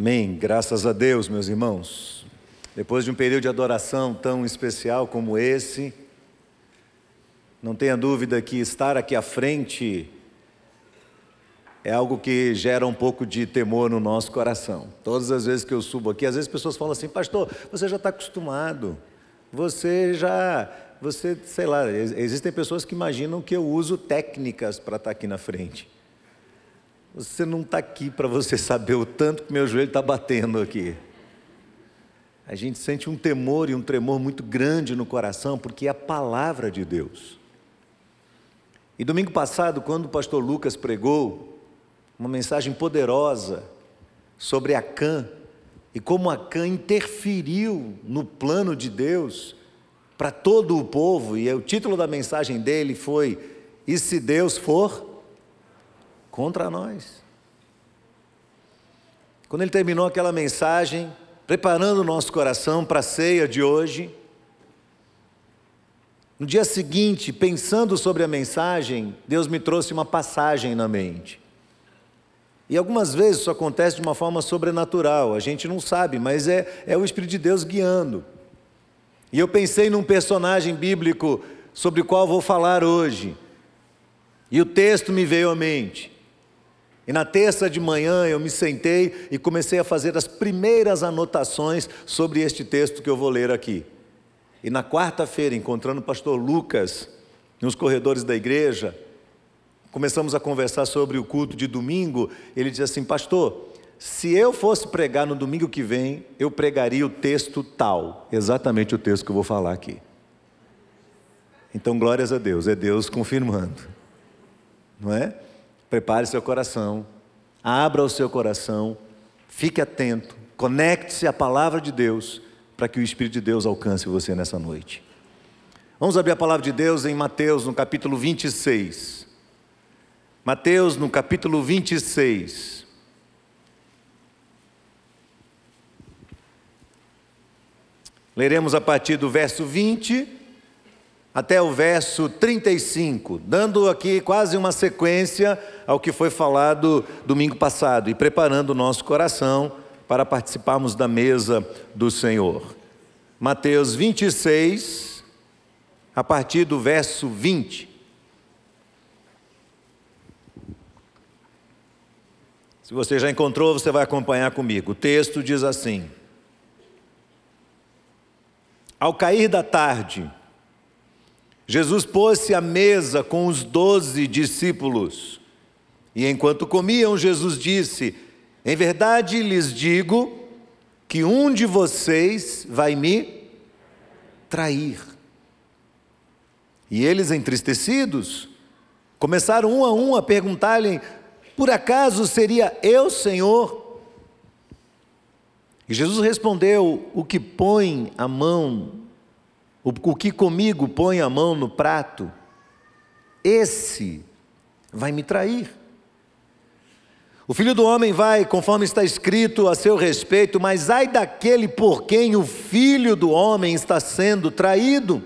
Amém. Graças a Deus, meus irmãos. Depois de um período de adoração tão especial como esse, não tenha dúvida que estar aqui à frente é algo que gera um pouco de temor no nosso coração. Todas as vezes que eu subo aqui, às vezes as pessoas falam assim: Pastor, você já está acostumado, você já, você, sei lá, existem pessoas que imaginam que eu uso técnicas para estar aqui na frente. Você não está aqui para você saber o tanto que meu joelho está batendo aqui. A gente sente um temor e um tremor muito grande no coração, porque é a palavra de Deus. E domingo passado, quando o pastor Lucas pregou uma mensagem poderosa sobre Acã e como Acã interferiu no plano de Deus para todo o povo, e o título da mensagem dele foi: E se Deus for contra nós. Quando ele terminou aquela mensagem, preparando o nosso coração para a ceia de hoje, no dia seguinte, pensando sobre a mensagem, Deus me trouxe uma passagem na mente. E algumas vezes isso acontece de uma forma sobrenatural, a gente não sabe, mas é, é o Espírito de Deus guiando. E eu pensei num personagem bíblico sobre o qual vou falar hoje, e o texto me veio à mente. E na terça de manhã eu me sentei e comecei a fazer as primeiras anotações sobre este texto que eu vou ler aqui. E na quarta-feira, encontrando o pastor Lucas nos corredores da igreja, começamos a conversar sobre o culto de domingo. Ele disse assim: Pastor, se eu fosse pregar no domingo que vem, eu pregaria o texto tal, exatamente o texto que eu vou falar aqui. Então, glórias a Deus, é Deus confirmando, não é? Prepare seu coração, abra o seu coração, fique atento, conecte-se à palavra de Deus, para que o Espírito de Deus alcance você nessa noite. Vamos abrir a palavra de Deus em Mateus, no capítulo 26. Mateus, no capítulo 26. Leremos a partir do verso 20 até o verso 35, dando aqui quase uma sequência ao que foi falado domingo passado e preparando o nosso coração para participarmos da mesa do Senhor. Mateus 26, a partir do verso 20. Se você já encontrou, você vai acompanhar comigo. O texto diz assim: Ao cair da tarde, Jesus pôs-se à mesa com os doze discípulos. E enquanto comiam, Jesus disse: Em verdade lhes digo que um de vocês vai me trair. E eles, entristecidos, começaram um a um a perguntar-lhe: Por acaso seria eu, Senhor? E Jesus respondeu: O que põe a mão o que comigo põe a mão no prato, esse vai me trair. O filho do homem vai, conforme está escrito a seu respeito, mas ai daquele por quem o filho do homem está sendo traído.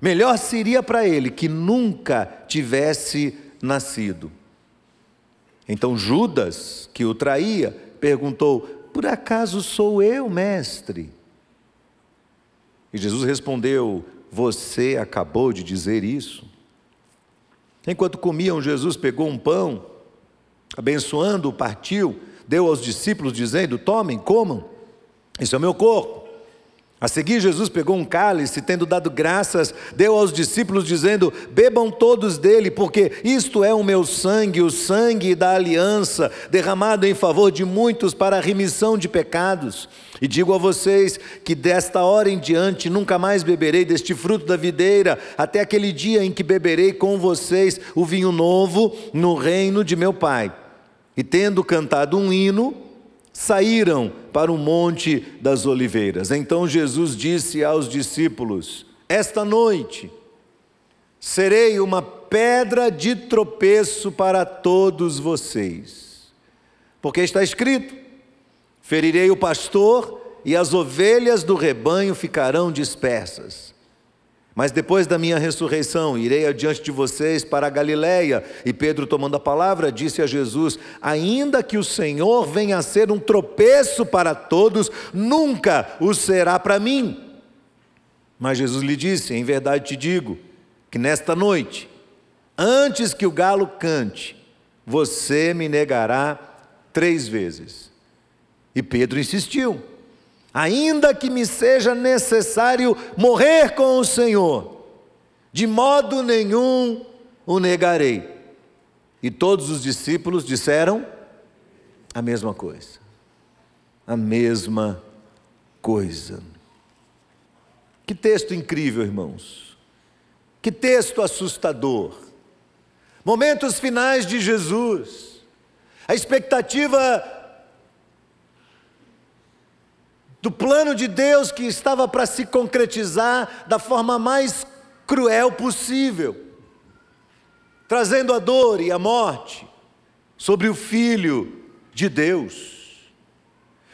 Melhor seria para ele que nunca tivesse nascido. Então Judas, que o traía, perguntou: Por acaso sou eu, mestre? E Jesus respondeu: Você acabou de dizer isso. Enquanto comiam, Jesus pegou um pão, abençoando, partiu, deu aos discípulos, dizendo: Tomem, comam, esse é o meu corpo. A seguir, Jesus pegou um cálice, tendo dado graças, deu aos discípulos, dizendo: Bebam todos dele, porque isto é o meu sangue, o sangue da aliança, derramado em favor de muitos para a remissão de pecados. E digo a vocês que desta hora em diante nunca mais beberei deste fruto da videira, até aquele dia em que beberei com vocês o vinho novo no reino de meu Pai. E tendo cantado um hino, saíram para o Monte das Oliveiras. Então Jesus disse aos discípulos: Esta noite serei uma pedra de tropeço para todos vocês, porque está escrito: ferirei o pastor e as ovelhas do rebanho ficarão dispersas. Mas depois da minha ressurreição, irei adiante de vocês para a Galiléia. E Pedro, tomando a palavra, disse a Jesus: Ainda que o Senhor venha a ser um tropeço para todos, nunca o será para mim. Mas Jesus lhe disse: Em verdade te digo, que nesta noite, antes que o galo cante, você me negará três vezes. E Pedro insistiu ainda que me seja necessário morrer com o Senhor, de modo nenhum o negarei. E todos os discípulos disseram a mesma coisa. A mesma coisa. Que texto incrível, irmãos. Que texto assustador. Momentos finais de Jesus. A expectativa do plano de Deus que estava para se concretizar da forma mais cruel possível, trazendo a dor e a morte sobre o Filho de Deus.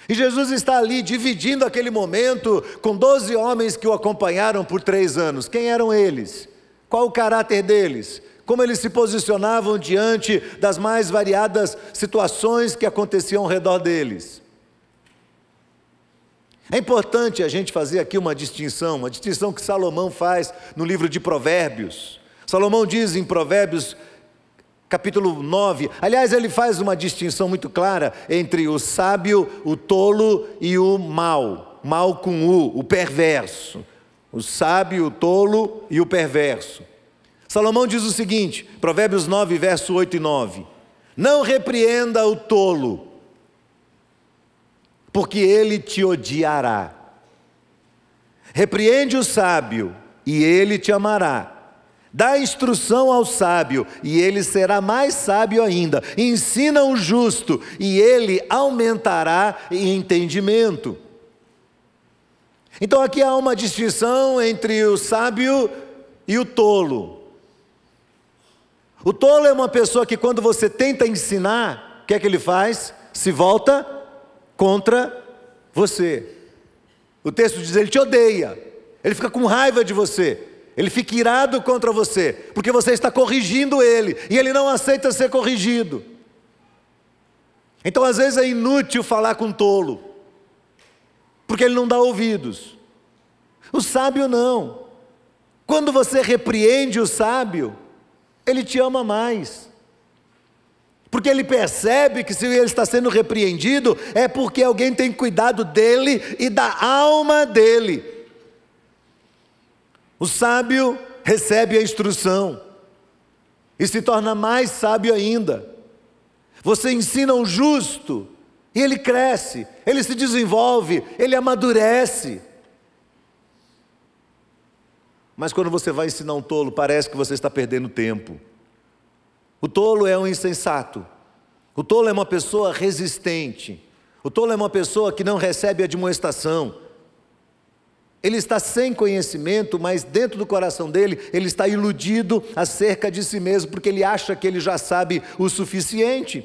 E Jesus está ali dividindo aquele momento com doze homens que o acompanharam por três anos. Quem eram eles? Qual o caráter deles? Como eles se posicionavam diante das mais variadas situações que aconteciam ao redor deles? É importante a gente fazer aqui uma distinção, uma distinção que Salomão faz no livro de Provérbios. Salomão diz em Provérbios, capítulo 9, aliás, ele faz uma distinção muito clara entre o sábio, o tolo e o mal, mal com U, o perverso. O sábio, o tolo e o perverso. Salomão diz o seguinte, Provérbios 9, verso 8 e 9: Não repreenda o tolo porque ele te odiará. Repreende o sábio, e ele te amará. Dá instrução ao sábio, e ele será mais sábio ainda. Ensina o justo, e ele aumentará em entendimento. Então aqui há uma distinção entre o sábio e o tolo. O tolo é uma pessoa que, quando você tenta ensinar, o que é que ele faz? Se volta contra você. O texto diz: ele te odeia, ele fica com raiva de você, ele fica irado contra você, porque você está corrigindo ele e ele não aceita ser corrigido. Então, às vezes, é inútil falar com tolo, porque ele não dá ouvidos. O sábio não. Quando você repreende o sábio, ele te ama mais. Porque ele percebe que se ele está sendo repreendido, é porque alguém tem cuidado dele e da alma dele. O sábio recebe a instrução e se torna mais sábio ainda. Você ensina o justo e ele cresce, ele se desenvolve, ele amadurece. Mas quando você vai ensinar um tolo, parece que você está perdendo tempo. O tolo é um insensato. O tolo é uma pessoa resistente. O tolo é uma pessoa que não recebe admoestação. Ele está sem conhecimento, mas dentro do coração dele, ele está iludido acerca de si mesmo, porque ele acha que ele já sabe o suficiente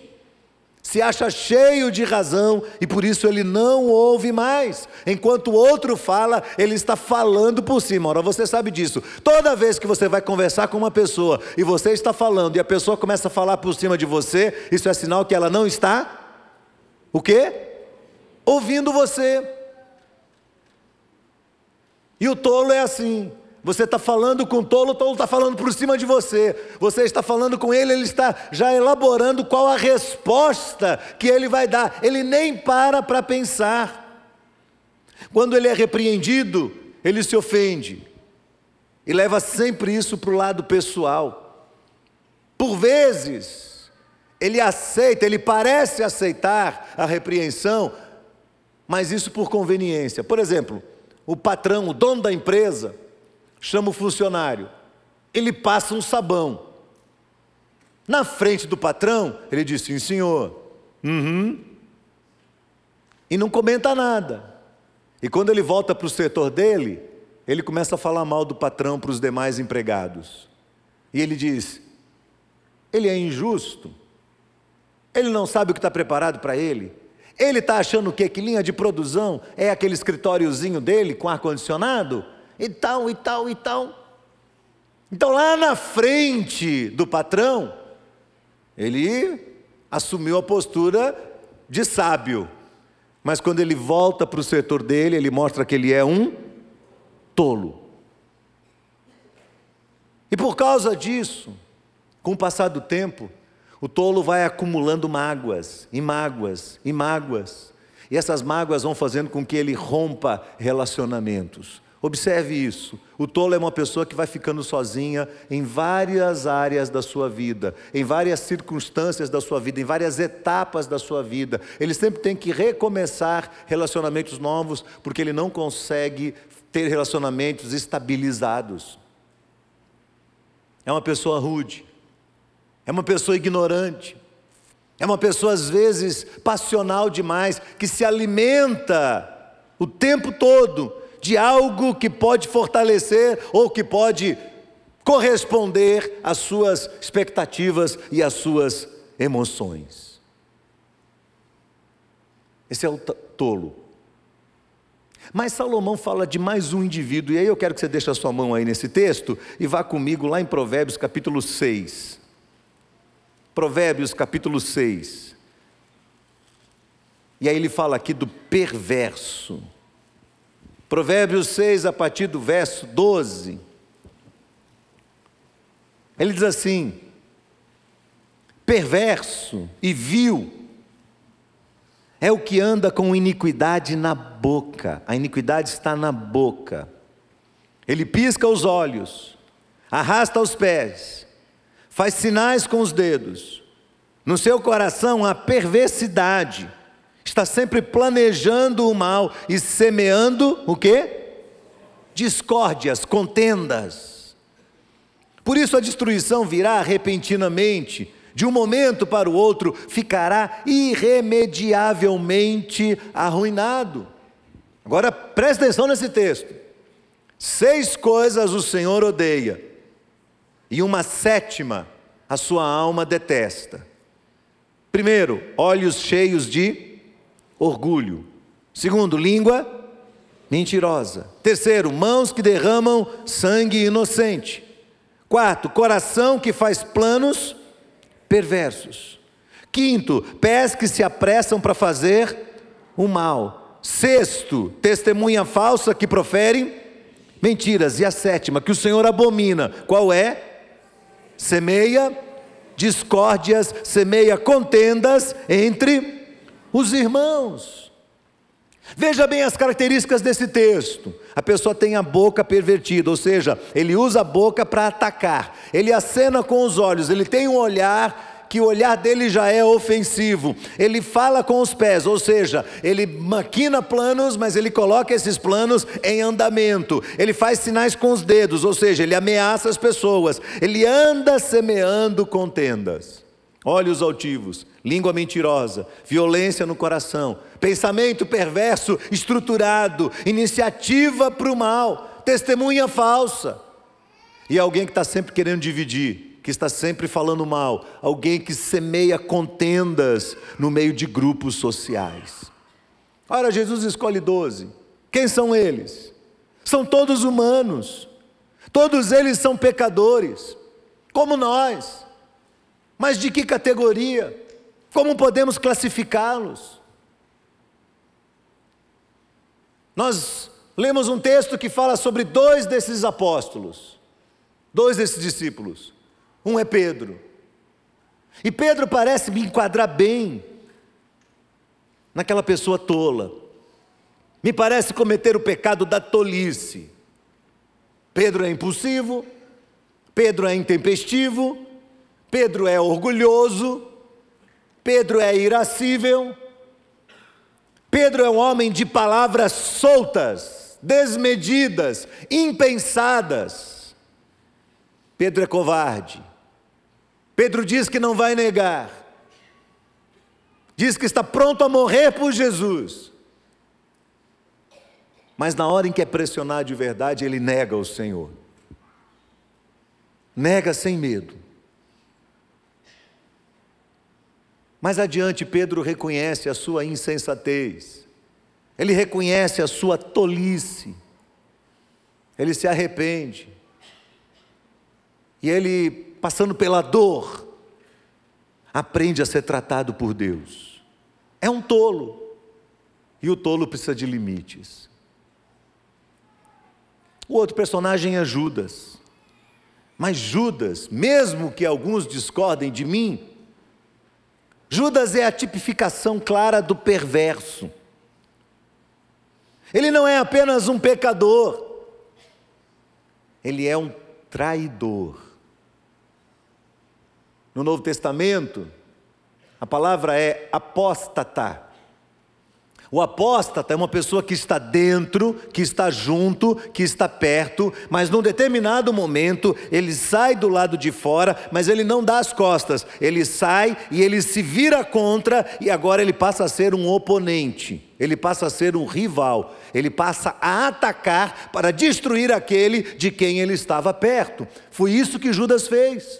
se acha cheio de razão e por isso ele não ouve mais. Enquanto o outro fala, ele está falando por cima. Ora, você sabe disso. Toda vez que você vai conversar com uma pessoa e você está falando e a pessoa começa a falar por cima de você, isso é sinal que ela não está o quê? Ouvindo você. E o tolo é assim. Você está falando com o tolo, o tolo está falando por cima de você. Você está falando com ele, ele está já elaborando qual a resposta que ele vai dar. Ele nem para para pensar. Quando ele é repreendido, ele se ofende e leva sempre isso para o lado pessoal. Por vezes, ele aceita, ele parece aceitar a repreensão, mas isso por conveniência. Por exemplo, o patrão, o dono da empresa, chama o funcionário, ele passa um sabão. Na frente do patrão, ele diz: Sim, senhor. Uhum. E não comenta nada. E quando ele volta para o setor dele, ele começa a falar mal do patrão para os demais empregados. E ele diz: Ele é injusto. Ele não sabe o que está preparado para ele. Ele está achando o quê? Que linha de produção é aquele escritóriozinho dele com ar-condicionado? E tal, e tal, e tal. Então, lá na frente do patrão, ele assumiu a postura de sábio. Mas quando ele volta para o setor dele, ele mostra que ele é um tolo. E por causa disso, com o passar do tempo, o tolo vai acumulando mágoas, e mágoas, e mágoas. E essas mágoas vão fazendo com que ele rompa relacionamentos. Observe isso. O tolo é uma pessoa que vai ficando sozinha em várias áreas da sua vida, em várias circunstâncias da sua vida, em várias etapas da sua vida. Ele sempre tem que recomeçar relacionamentos novos, porque ele não consegue ter relacionamentos estabilizados. É uma pessoa rude, é uma pessoa ignorante, é uma pessoa às vezes passional demais, que se alimenta o tempo todo de algo que pode fortalecer ou que pode corresponder às suas expectativas e às suas emoções. Esse é o tolo. Mas Salomão fala de mais um indivíduo, e aí eu quero que você deixe a sua mão aí nesse texto e vá comigo lá em Provérbios capítulo 6. Provérbios capítulo 6. E aí ele fala aqui do perverso. Provérbios 6, a partir do verso 12. Ele diz assim: perverso e vil é o que anda com iniquidade na boca, a iniquidade está na boca. Ele pisca os olhos, arrasta os pés, faz sinais com os dedos. No seu coração há perversidade está sempre planejando o mal e semeando o quê? Discórdias, contendas. Por isso a destruição virá repentinamente, de um momento para o outro, ficará irremediavelmente arruinado. Agora preste atenção nesse texto. Seis coisas o Senhor odeia, e uma sétima a sua alma detesta. Primeiro, olhos cheios de orgulho. Segundo, língua mentirosa. Terceiro, mãos que derramam sangue inocente. Quarto, coração que faz planos perversos. Quinto, pés que se apressam para fazer o mal. Sexto, testemunha falsa que proferem mentiras. E a sétima, que o Senhor abomina. Qual é? Semeia discórdias, semeia contendas entre os irmãos. Veja bem as características desse texto. A pessoa tem a boca pervertida, ou seja, ele usa a boca para atacar, ele acena com os olhos, ele tem um olhar que o olhar dele já é ofensivo. Ele fala com os pés, ou seja, ele maquina planos, mas ele coloca esses planos em andamento. Ele faz sinais com os dedos, ou seja, ele ameaça as pessoas. Ele anda semeando contendas olhos altivos, língua mentirosa, violência no coração, pensamento perverso, estruturado, iniciativa para o mal, testemunha falsa. E alguém que está sempre querendo dividir, que está sempre falando mal, alguém que semeia contendas no meio de grupos sociais. Ora, Jesus escolhe doze. Quem são eles? São todos humanos, todos eles são pecadores, como nós. Mas de que categoria? Como podemos classificá-los? Nós lemos um texto que fala sobre dois desses apóstolos, dois desses discípulos. Um é Pedro. E Pedro parece me enquadrar bem naquela pessoa tola. Me parece cometer o pecado da tolice. Pedro é impulsivo, Pedro é intempestivo, Pedro é orgulhoso, Pedro é irascível, Pedro é um homem de palavras soltas, desmedidas, impensadas. Pedro é covarde. Pedro diz que não vai negar. Diz que está pronto a morrer por Jesus. Mas na hora em que é pressionado de verdade, ele nega o Senhor. Nega sem medo. Mais adiante, Pedro reconhece a sua insensatez, ele reconhece a sua tolice, ele se arrepende. e ele, passando pela dor, aprende a ser tratado por Deus. É um tolo. E o tolo precisa de limites. O outro personagem é Judas. Mas Judas, mesmo que alguns discordem de mim, Judas é a tipificação clara do perverso. Ele não é apenas um pecador, ele é um traidor. No Novo Testamento, a palavra é apóstata. O apóstata é uma pessoa que está dentro, que está junto, que está perto, mas num determinado momento ele sai do lado de fora, mas ele não dá as costas. Ele sai e ele se vira contra e agora ele passa a ser um oponente. Ele passa a ser um rival. Ele passa a atacar para destruir aquele de quem ele estava perto. Foi isso que Judas fez.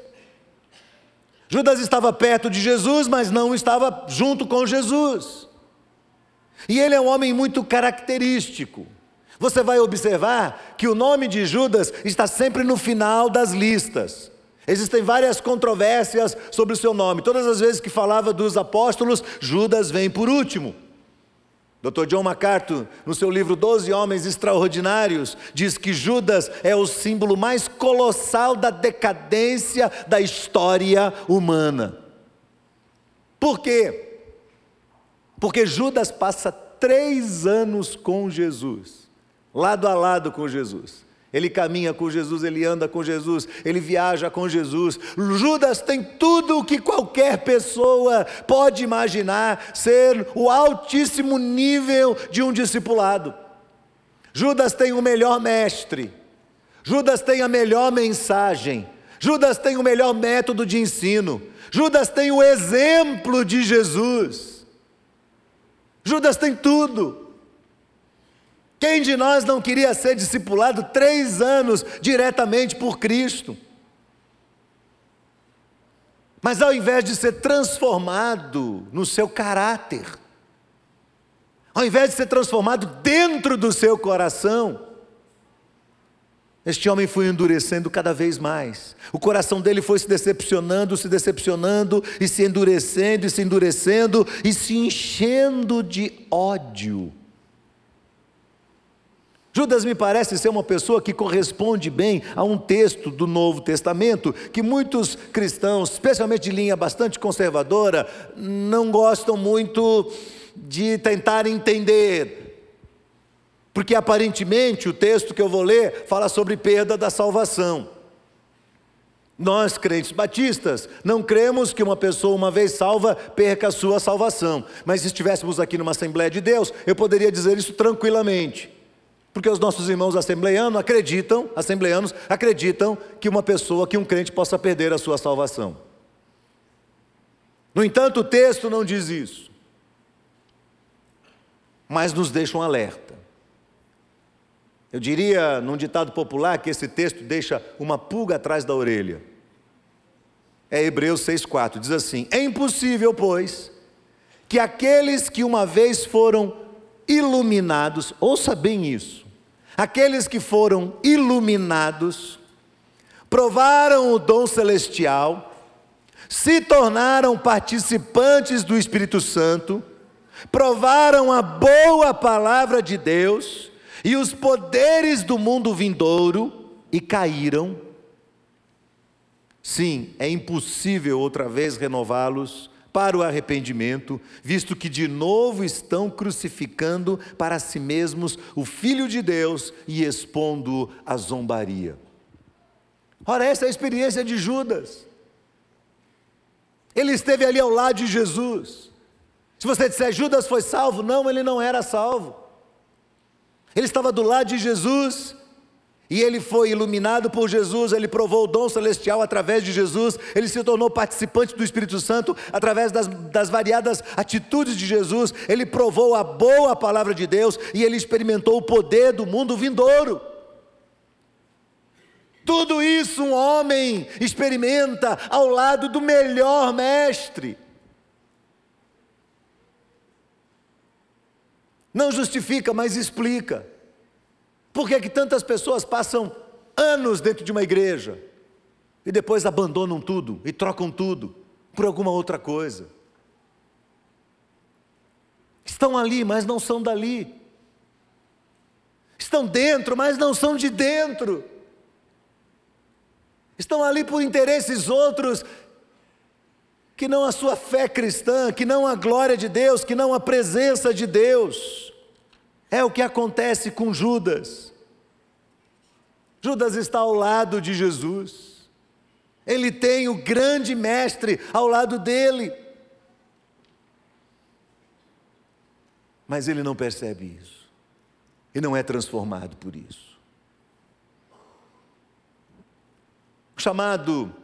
Judas estava perto de Jesus, mas não estava junto com Jesus. E ele é um homem muito característico. Você vai observar que o nome de Judas está sempre no final das listas. Existem várias controvérsias sobre o seu nome. Todas as vezes que falava dos apóstolos, Judas vem por último. Dr. John MacArthur, no seu livro Doze Homens Extraordinários, diz que Judas é o símbolo mais colossal da decadência da história humana. Por quê? Porque Judas passa três anos com Jesus, lado a lado com Jesus. Ele caminha com Jesus, ele anda com Jesus, ele viaja com Jesus. Judas tem tudo o que qualquer pessoa pode imaginar ser o altíssimo nível de um discipulado. Judas tem o melhor mestre, Judas tem a melhor mensagem, Judas tem o melhor método de ensino, Judas tem o exemplo de Jesus. Judas tem tudo. Quem de nós não queria ser discipulado três anos diretamente por Cristo? Mas ao invés de ser transformado no seu caráter, ao invés de ser transformado dentro do seu coração, este homem foi endurecendo cada vez mais. O coração dele foi se decepcionando, se decepcionando, e se endurecendo, e se endurecendo, e se enchendo de ódio. Judas me parece ser uma pessoa que corresponde bem a um texto do Novo Testamento que muitos cristãos, especialmente de linha bastante conservadora, não gostam muito de tentar entender porque aparentemente o texto que eu vou ler fala sobre perda da salvação. Nós, crentes batistas, não cremos que uma pessoa, uma vez salva, perca a sua salvação. Mas se estivéssemos aqui numa Assembleia de Deus, eu poderia dizer isso tranquilamente. Porque os nossos irmãos assembleanos acreditam, assembleanos acreditam que uma pessoa, que um crente possa perder a sua salvação. No entanto, o texto não diz isso. Mas nos deixa um alerta. Eu diria, num ditado popular, que esse texto deixa uma pulga atrás da orelha. É Hebreus 6,4, diz assim: É impossível, pois, que aqueles que uma vez foram iluminados, ouça bem isso, aqueles que foram iluminados, provaram o dom celestial, se tornaram participantes do Espírito Santo, provaram a boa palavra de Deus, e os poderes do mundo vindouro e caíram. Sim, é impossível outra vez renová-los para o arrependimento, visto que de novo estão crucificando para si mesmos o Filho de Deus e expondo a zombaria. Ora, essa é a experiência de Judas. Ele esteve ali ao lado de Jesus. Se você disser Judas foi salvo, não, ele não era salvo. Ele estava do lado de Jesus e ele foi iluminado por Jesus, ele provou o dom celestial através de Jesus, ele se tornou participante do Espírito Santo através das, das, variadas atitudes de Jesus, ele provou a boa palavra de Deus e ele experimentou o poder do mundo vindouro. Tudo isso um homem experimenta ao lado do melhor mestre. Não justifica, mas explica. Por que, é que tantas pessoas passam anos dentro de uma igreja? e depois abandonam tudo e trocam tudo por alguma outra coisa. Estão ali, mas não são dali. Estão dentro, mas não são de dentro. Estão ali por interesses outros, que não a sua fé cristã, que não a glória de Deus, que não a presença de Deus. É o que acontece com Judas. Judas está ao lado de Jesus. Ele tem o grande mestre ao lado dele. Mas ele não percebe isso. E não é transformado por isso. O chamado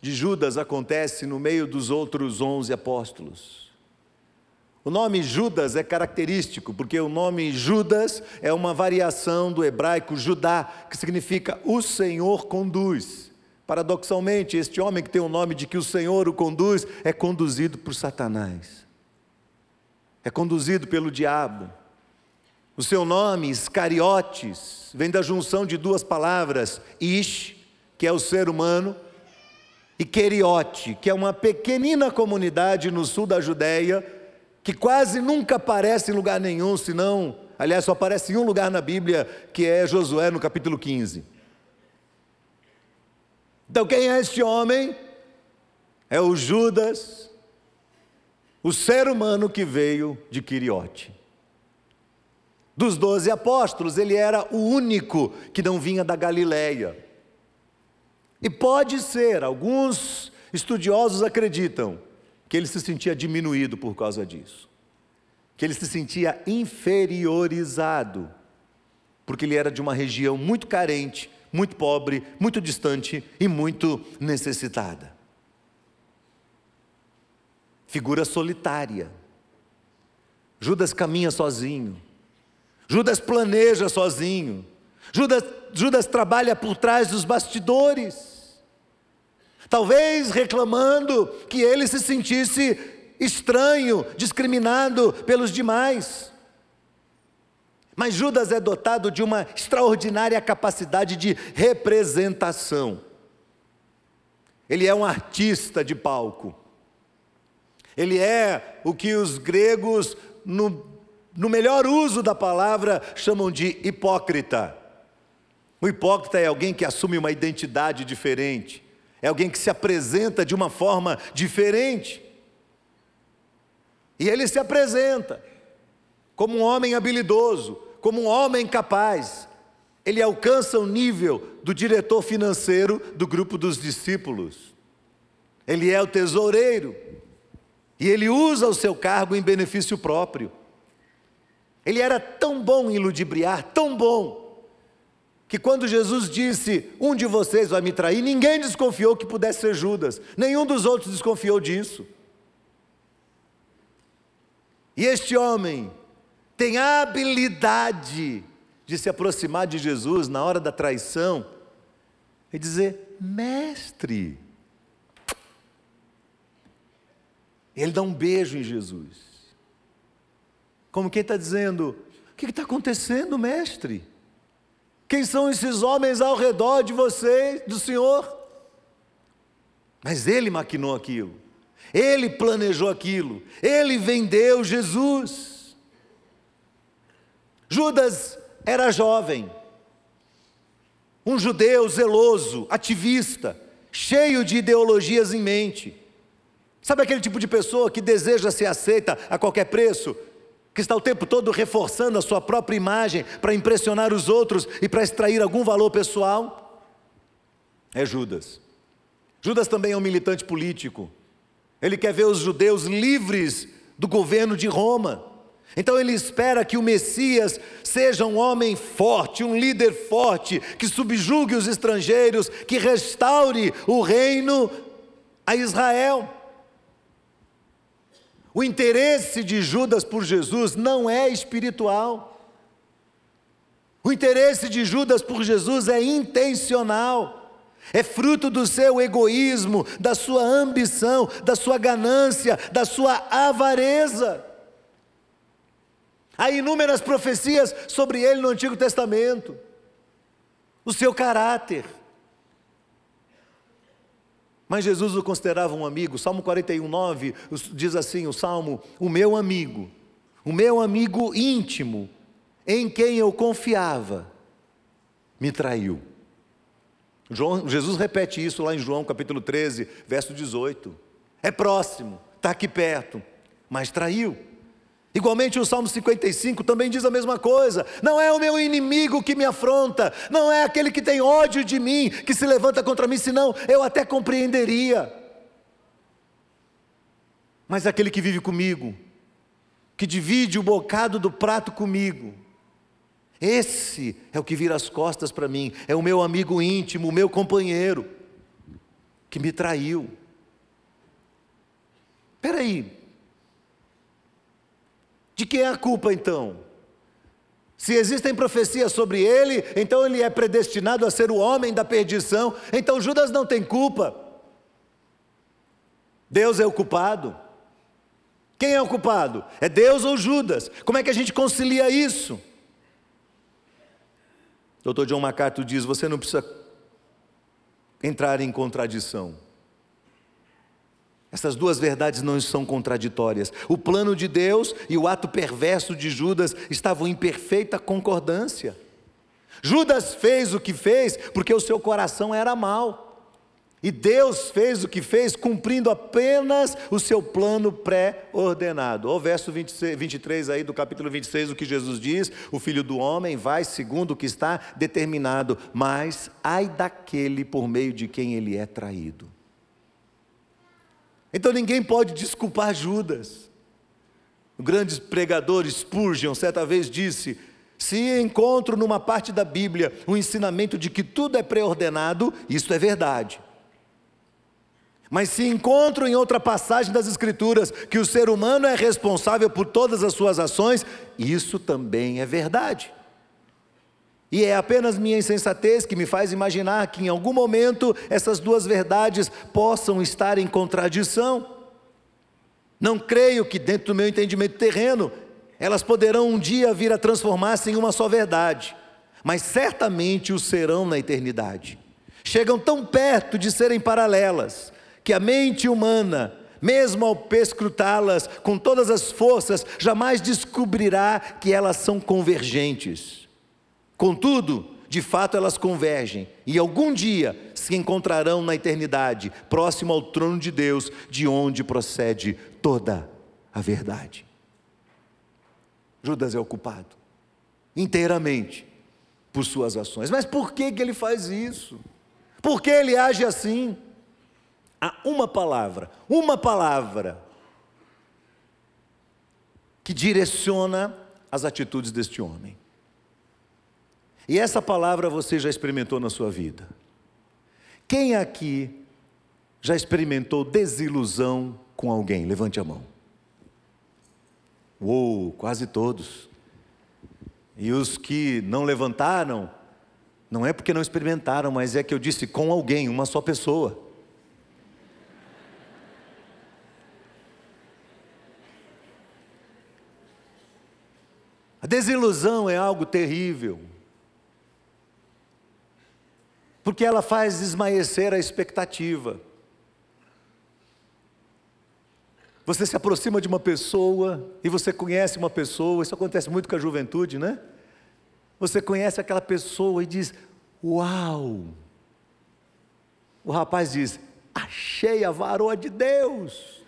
de Judas acontece no meio dos outros onze apóstolos. O nome Judas é característico, porque o nome Judas é uma variação do hebraico Judá, que significa o Senhor conduz. Paradoxalmente, este homem que tem o nome de que o Senhor o conduz é conduzido por Satanás, é conduzido pelo diabo. O seu nome, Iscariotes, vem da junção de duas palavras, Ish, que é o ser humano, e Queriote, que é uma pequenina comunidade no sul da Judéia, que quase nunca aparece em lugar nenhum, senão, aliás, só aparece em um lugar na Bíblia, que é Josué, no capítulo 15. Então, quem é este homem? É o Judas, o ser humano que veio de Quiriote. Dos doze apóstolos, ele era o único que não vinha da Galileia. E pode ser, alguns estudiosos acreditam, que ele se sentia diminuído por causa disso, que ele se sentia inferiorizado, porque ele era de uma região muito carente, muito pobre, muito distante e muito necessitada. Figura solitária. Judas caminha sozinho. Judas planeja sozinho. Judas, Judas trabalha por trás dos bastidores talvez reclamando que ele se sentisse estranho, discriminado pelos demais. Mas Judas é dotado de uma extraordinária capacidade de representação. Ele é um artista de palco. Ele é o que os gregos, no, no melhor uso da palavra, chamam de hipócrita. O hipócrita é alguém que assume uma identidade diferente é alguém que se apresenta de uma forma diferente. E ele se apresenta como um homem habilidoso, como um homem capaz. Ele alcança o nível do diretor financeiro do grupo dos discípulos. Ele é o tesoureiro. E ele usa o seu cargo em benefício próprio. Ele era tão bom em ludibriar, tão bom, que quando Jesus disse: Um de vocês vai me trair, ninguém desconfiou que pudesse ser Judas, nenhum dos outros desconfiou disso. E este homem tem a habilidade de se aproximar de Jesus na hora da traição e dizer: Mestre. Ele dá um beijo em Jesus. Como quem está dizendo: O que está acontecendo, mestre? Quem são esses homens ao redor de você, do Senhor? Mas ele maquinou aquilo, ele planejou aquilo, ele vendeu Jesus. Judas era jovem, um judeu zeloso, ativista, cheio de ideologias em mente. Sabe aquele tipo de pessoa que deseja ser aceita a qualquer preço? Que está o tempo todo reforçando a sua própria imagem para impressionar os outros e para extrair algum valor pessoal? É Judas. Judas também é um militante político. Ele quer ver os judeus livres do governo de Roma. Então ele espera que o Messias seja um homem forte, um líder forte, que subjugue os estrangeiros, que restaure o reino a Israel. O interesse de Judas por Jesus não é espiritual. O interesse de Judas por Jesus é intencional. É fruto do seu egoísmo, da sua ambição, da sua ganância, da sua avareza. Há inúmeras profecias sobre ele no Antigo Testamento. O seu caráter. Mas Jesus o considerava um amigo. Salmo 41, 9 diz assim: o salmo, o meu amigo, o meu amigo íntimo, em quem eu confiava, me traiu. João, Jesus repete isso lá em João capítulo 13, verso 18. É próximo, está aqui perto, mas traiu. Igualmente o Salmo 55 também diz a mesma coisa. Não é o meu inimigo que me afronta, não é aquele que tem ódio de mim, que se levanta contra mim, senão eu até compreenderia. Mas aquele que vive comigo, que divide o bocado do prato comigo, esse é o que vira as costas para mim, é o meu amigo íntimo, o meu companheiro, que me traiu. Espera aí, de quem é a culpa então? Se existem profecias sobre ele, então ele é predestinado a ser o homem da perdição, então Judas não tem culpa. Deus é o culpado. Quem é o culpado? É Deus ou Judas? Como é que a gente concilia isso? Dr. John MacArthur diz: você não precisa entrar em contradição. Essas duas verdades não são contraditórias. O plano de Deus e o ato perverso de Judas estavam em perfeita concordância. Judas fez o que fez porque o seu coração era mau. E Deus fez o que fez cumprindo apenas o seu plano pré-ordenado. O verso 26, 23 aí do capítulo 26, o que Jesus diz: O filho do homem vai segundo o que está determinado, mas ai daquele por meio de quem ele é traído. Então ninguém pode desculpar Judas. O grande pregador Spurgeon certa vez disse: se encontro numa parte da Bíblia o ensinamento de que tudo é preordenado, isso é verdade. Mas se encontro em outra passagem das Escrituras que o ser humano é responsável por todas as suas ações, isso também é verdade. E é apenas minha insensatez que me faz imaginar que em algum momento essas duas verdades possam estar em contradição. Não creio que, dentro do meu entendimento terreno, elas poderão um dia vir a transformar-se em uma só verdade, mas certamente o serão na eternidade. Chegam tão perto de serem paralelas que a mente humana, mesmo ao perscrutá-las com todas as forças, jamais descobrirá que elas são convergentes. Contudo, de fato elas convergem e algum dia se encontrarão na eternidade, próximo ao trono de Deus, de onde procede toda a verdade. Judas é o culpado, inteiramente, por suas ações. Mas por que, que ele faz isso? Por que ele age assim? Há uma palavra, uma palavra, que direciona as atitudes deste homem. E essa palavra você já experimentou na sua vida. Quem aqui já experimentou desilusão com alguém? Levante a mão. Uou, quase todos. E os que não levantaram, não é porque não experimentaram, mas é que eu disse com alguém, uma só pessoa. A desilusão é algo terrível porque ela faz esmaecer a expectativa. Você se aproxima de uma pessoa e você conhece uma pessoa, isso acontece muito com a juventude, né? Você conhece aquela pessoa e diz: Uau! O rapaz diz: Achei a varoa de Deus.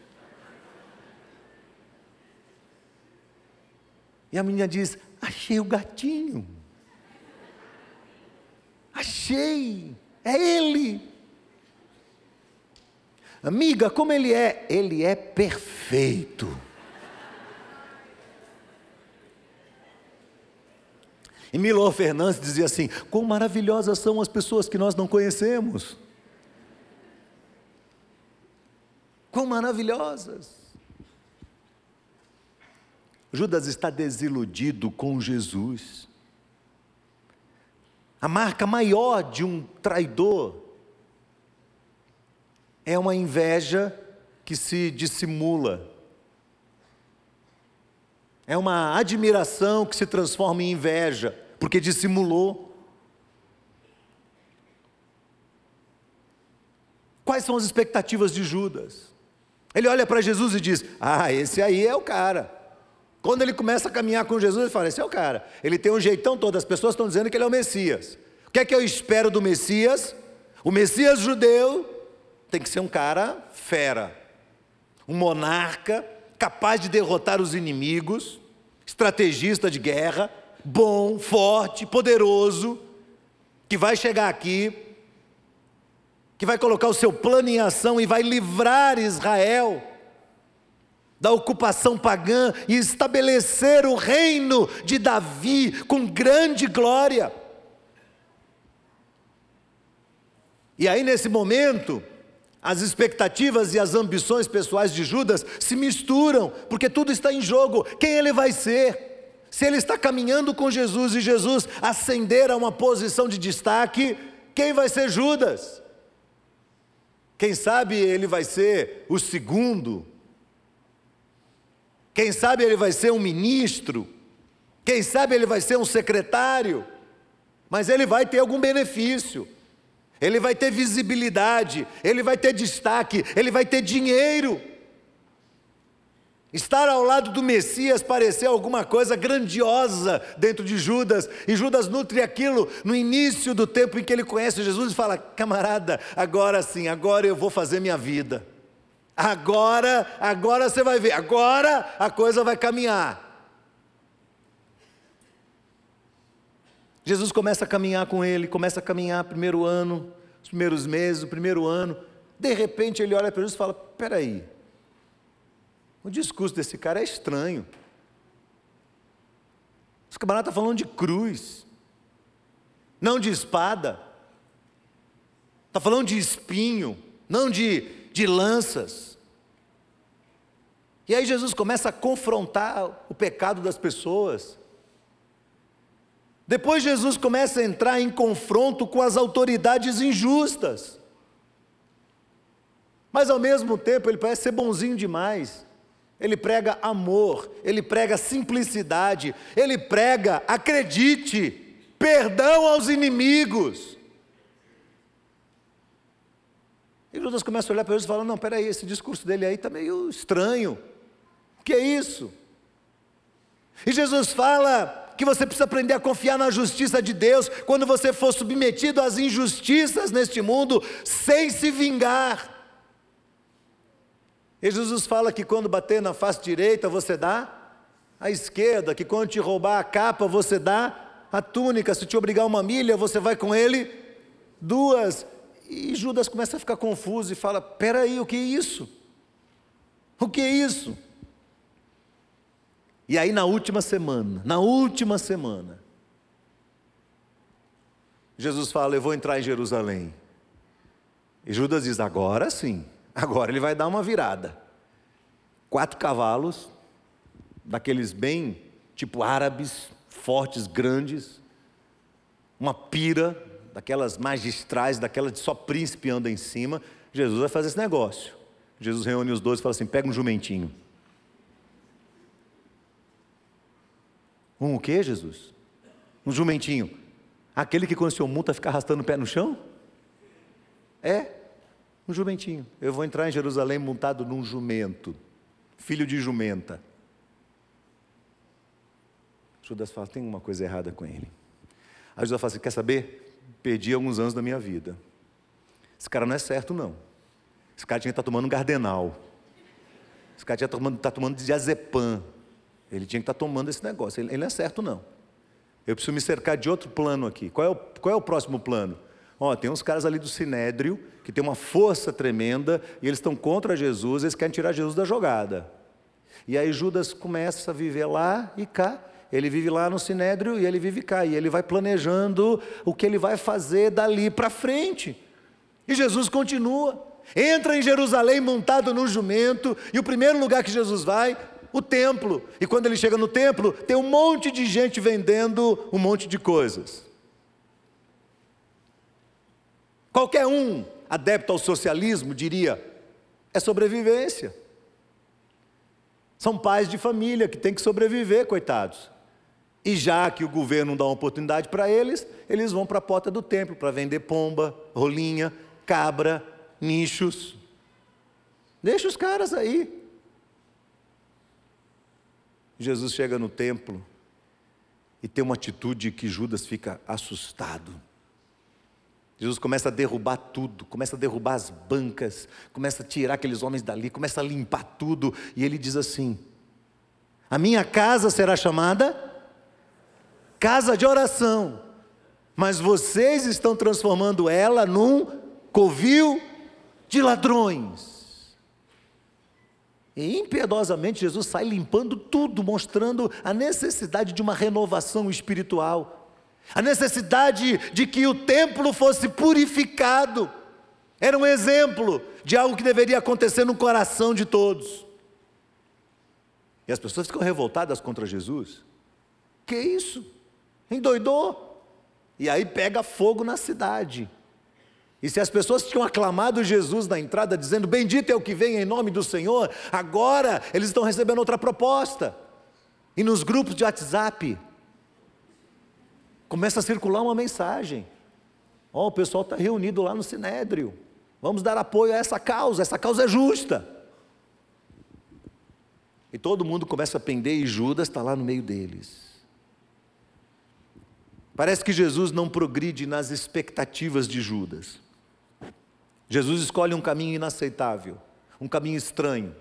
E a menina diz: Achei o gatinho. Achei, é Ele. Amiga, como Ele é? Ele é perfeito. E Milor Fernandes dizia assim: quão maravilhosas são as pessoas que nós não conhecemos. Quão maravilhosas. Judas está desiludido com Jesus. A marca maior de um traidor é uma inveja que se dissimula. É uma admiração que se transforma em inveja, porque dissimulou. quais são as expectativas de Judas? Ele olha para Jesus e diz: Ah, esse aí é o cara. Quando ele começa a caminhar com Jesus, ele fala: Esse é o cara. Ele tem um jeitão todo, as pessoas estão dizendo que ele é o Messias. O que é que eu espero do Messias? O Messias judeu tem que ser um cara fera, um monarca capaz de derrotar os inimigos, estrategista de guerra, bom, forte, poderoso, que vai chegar aqui, que vai colocar o seu plano em ação e vai livrar Israel da ocupação pagã e estabelecer o reino de Davi com grande glória. E aí, nesse momento, as expectativas e as ambições pessoais de Judas se misturam, porque tudo está em jogo. Quem ele vai ser? Se ele está caminhando com Jesus e Jesus ascender a uma posição de destaque, quem vai ser Judas? Quem sabe ele vai ser o segundo quem sabe ele vai ser um ministro, quem sabe ele vai ser um secretário, mas ele vai ter algum benefício, ele vai ter visibilidade, ele vai ter destaque, ele vai ter dinheiro. Estar ao lado do Messias pareceu alguma coisa grandiosa dentro de Judas, e Judas nutre aquilo no início do tempo em que ele conhece Jesus e fala: camarada, agora sim, agora eu vou fazer minha vida. Agora, agora você vai ver, agora a coisa vai caminhar. Jesus começa a caminhar com ele, começa a caminhar primeiro ano, os primeiros meses, o primeiro ano. De repente ele olha para Jesus e fala: Peraí, o discurso desse cara é estranho. Os camaradas estão falando de cruz, não de espada, está falando de espinho, não de de lanças. E aí Jesus começa a confrontar o pecado das pessoas. Depois Jesus começa a entrar em confronto com as autoridades injustas. Mas ao mesmo tempo ele parece ser bonzinho demais. Ele prega amor, ele prega simplicidade, ele prega, acredite, perdão aos inimigos. E Judas começa a olhar para Jesus e fala: Não, peraí, esse discurso dele aí está meio estranho. O que é isso? E Jesus fala que você precisa aprender a confiar na justiça de Deus quando você for submetido às injustiças neste mundo, sem se vingar. E Jesus fala que quando bater na face direita, você dá a esquerda, que quando te roubar a capa, você dá a túnica, se te obrigar uma milha, você vai com ele duas. E Judas começa a ficar confuso e fala: Peraí, o que é isso? O que é isso? E aí, na última semana, na última semana, Jesus fala: Eu vou entrar em Jerusalém. E Judas diz: Agora sim, agora ele vai dar uma virada. Quatro cavalos, daqueles bem tipo árabes, fortes, grandes, uma pira, daquelas magistrais, daquelas de só príncipe anda em cima, Jesus vai fazer esse negócio. Jesus reúne os dois e fala assim: pega um jumentinho. Um o que, Jesus? Um jumentinho. Aquele que quando senhor multa fica arrastando o pé no chão? É, um jumentinho. Eu vou entrar em Jerusalém montado num jumento, filho de jumenta. Judas fala: tem uma coisa errada com ele. Aí Judas fala assim: quer saber? Perdi alguns anos da minha vida. Esse cara não é certo, não. Esse cara tinha que estar tomando um gardenal. Esse cara tinha que estar tomando, tá tomando diazepam. Ele tinha que estar tomando esse negócio. Ele, ele, não é certo, não. Eu preciso me cercar de outro plano aqui. Qual é o, qual é o próximo plano? Ó, tem uns caras ali do Sinédrio que tem uma força tremenda e eles estão contra Jesus, eles querem tirar Jesus da jogada. E aí Judas começa a viver lá e cá, ele vive lá no Sinédrio e ele vive cá. E ele vai planejando o que ele vai fazer dali para frente. E Jesus continua. Entra em Jerusalém montado num jumento. E o primeiro lugar que Jesus vai, o templo. E quando ele chega no templo, tem um monte de gente vendendo um monte de coisas. Qualquer um adepto ao socialismo diria: é sobrevivência. São pais de família que têm que sobreviver, coitados. E já que o governo não dá uma oportunidade para eles, eles vão para a porta do templo para vender pomba, rolinha, cabra, nichos. Deixa os caras aí. Jesus chega no templo e tem uma atitude que Judas fica assustado. Jesus começa a derrubar tudo, começa a derrubar as bancas, começa a tirar aqueles homens dali, começa a limpar tudo, e ele diz assim: A minha casa será chamada casa de oração, mas vocês estão transformando ela num covil de ladrões. E impiedosamente Jesus sai limpando tudo, mostrando a necessidade de uma renovação espiritual, a necessidade de que o templo fosse purificado. Era um exemplo de algo que deveria acontecer no coração de todos. E as pessoas ficam revoltadas contra Jesus. Que isso? Endoidou? E aí pega fogo na cidade. E se as pessoas tinham aclamado Jesus na entrada, dizendo: Bendito é o que vem em nome do Senhor, agora eles estão recebendo outra proposta. E nos grupos de WhatsApp, começa a circular uma mensagem: Ó, oh, o pessoal está reunido lá no Sinédrio, vamos dar apoio a essa causa, essa causa é justa. E todo mundo começa a pender, e Judas está lá no meio deles. Parece que Jesus não progride nas expectativas de Judas. Jesus escolhe um caminho inaceitável, um caminho estranho,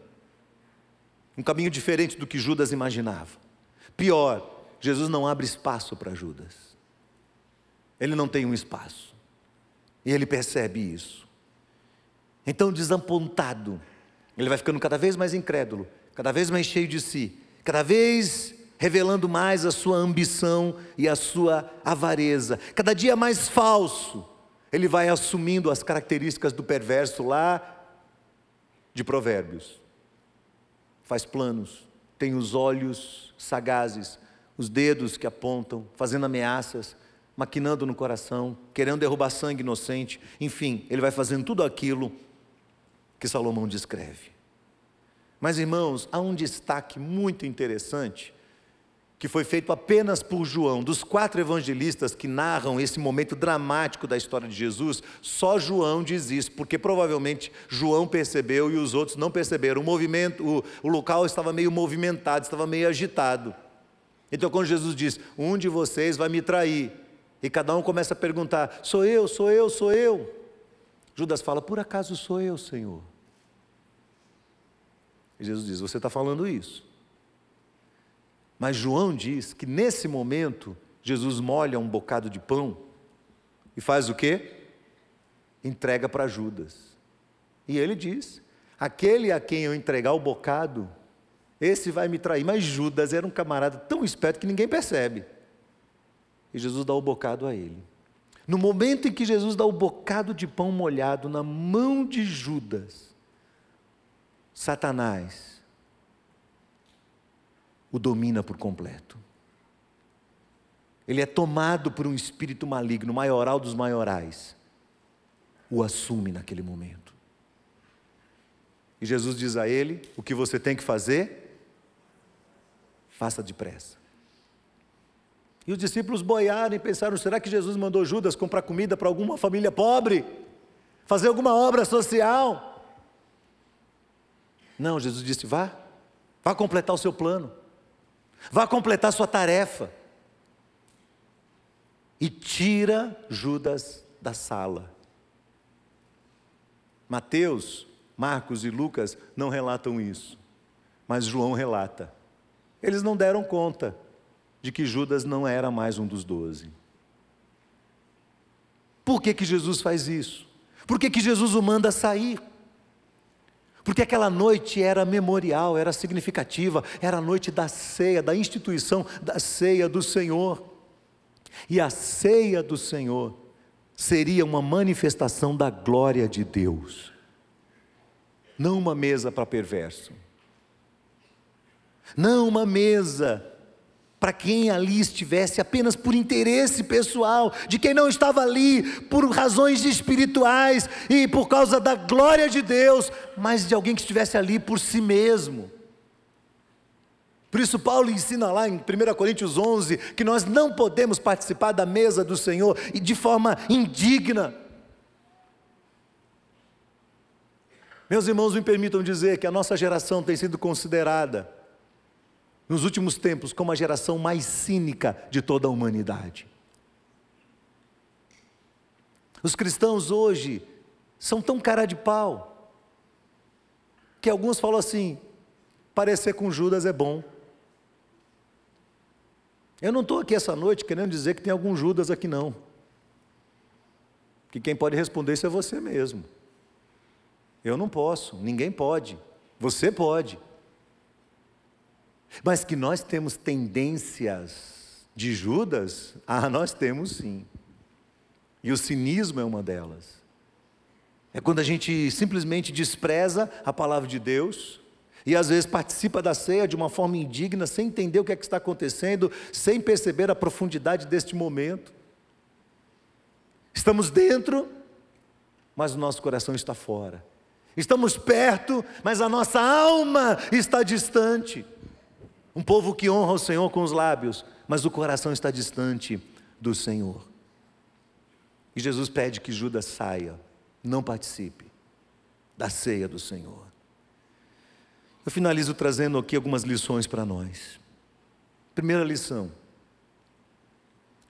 um caminho diferente do que Judas imaginava. Pior, Jesus não abre espaço para Judas. Ele não tem um espaço. E ele percebe isso. Então, desapontado, ele vai ficando cada vez mais incrédulo, cada vez mais cheio de si, cada vez revelando mais a sua ambição e a sua avareza, cada dia mais falso, ele vai assumindo as características do perverso lá de Provérbios. Faz planos, tem os olhos sagazes, os dedos que apontam, fazendo ameaças, maquinando no coração, querendo derrubar sangue inocente, enfim, ele vai fazendo tudo aquilo que Salomão descreve. Mas irmãos, há um destaque muito interessante que foi feito apenas por João. Dos quatro evangelistas que narram esse momento dramático da história de Jesus, só João diz isso, porque provavelmente João percebeu e os outros não perceberam. O movimento, o, o local estava meio movimentado, estava meio agitado. Então, quando Jesus diz: Um de vocês vai me trair, e cada um começa a perguntar: Sou eu, sou eu, sou eu. Judas fala: Por acaso sou eu, Senhor? E Jesus diz: Você está falando isso. Mas João diz que nesse momento, Jesus molha um bocado de pão e faz o quê? Entrega para Judas. E ele diz: aquele a quem eu entregar o bocado, esse vai me trair. Mas Judas era um camarada tão esperto que ninguém percebe. E Jesus dá o bocado a ele. No momento em que Jesus dá o bocado de pão molhado na mão de Judas, Satanás o domina por completo. Ele é tomado por um espírito maligno, maioral dos maiorais, o assume naquele momento. E Jesus diz a ele: o que você tem que fazer, faça depressa. E os discípulos boiaram e pensaram: será que Jesus mandou Judas comprar comida para alguma família pobre? Fazer alguma obra social? Não, Jesus disse: vá, vá completar o seu plano. Vá completar sua tarefa. E tira Judas da sala. Mateus, Marcos e Lucas não relatam isso, mas João relata. Eles não deram conta de que Judas não era mais um dos doze. Por que, que Jesus faz isso? Por que, que Jesus o manda sair? Porque aquela noite era memorial, era significativa, era a noite da ceia, da instituição da ceia do Senhor. E a ceia do Senhor seria uma manifestação da glória de Deus, não uma mesa para perverso, não uma mesa para quem ali estivesse apenas por interesse pessoal, de quem não estava ali por razões espirituais e por causa da glória de Deus, mas de alguém que estivesse ali por si mesmo. Por isso, Paulo ensina lá em 1 Coríntios 11 que nós não podemos participar da mesa do Senhor e de forma indigna. Meus irmãos, me permitam dizer que a nossa geração tem sido considerada, nos últimos tempos, como a geração mais cínica de toda a humanidade. Os cristãos hoje são tão cara de pau, que alguns falam assim: parecer com Judas é bom. Eu não estou aqui essa noite querendo dizer que tem algum Judas aqui, não. Que quem pode responder isso é você mesmo. Eu não posso, ninguém pode, você pode. Mas que nós temos tendências de Judas, ah, nós temos sim. E o cinismo é uma delas. É quando a gente simplesmente despreza a palavra de Deus e às vezes participa da ceia de uma forma indigna, sem entender o que é que está acontecendo, sem perceber a profundidade deste momento. Estamos dentro, mas o nosso coração está fora. Estamos perto, mas a nossa alma está distante. Um povo que honra o Senhor com os lábios, mas o coração está distante do Senhor. E Jesus pede que Judas saia, não participe da ceia do Senhor. Eu finalizo trazendo aqui algumas lições para nós. Primeira lição: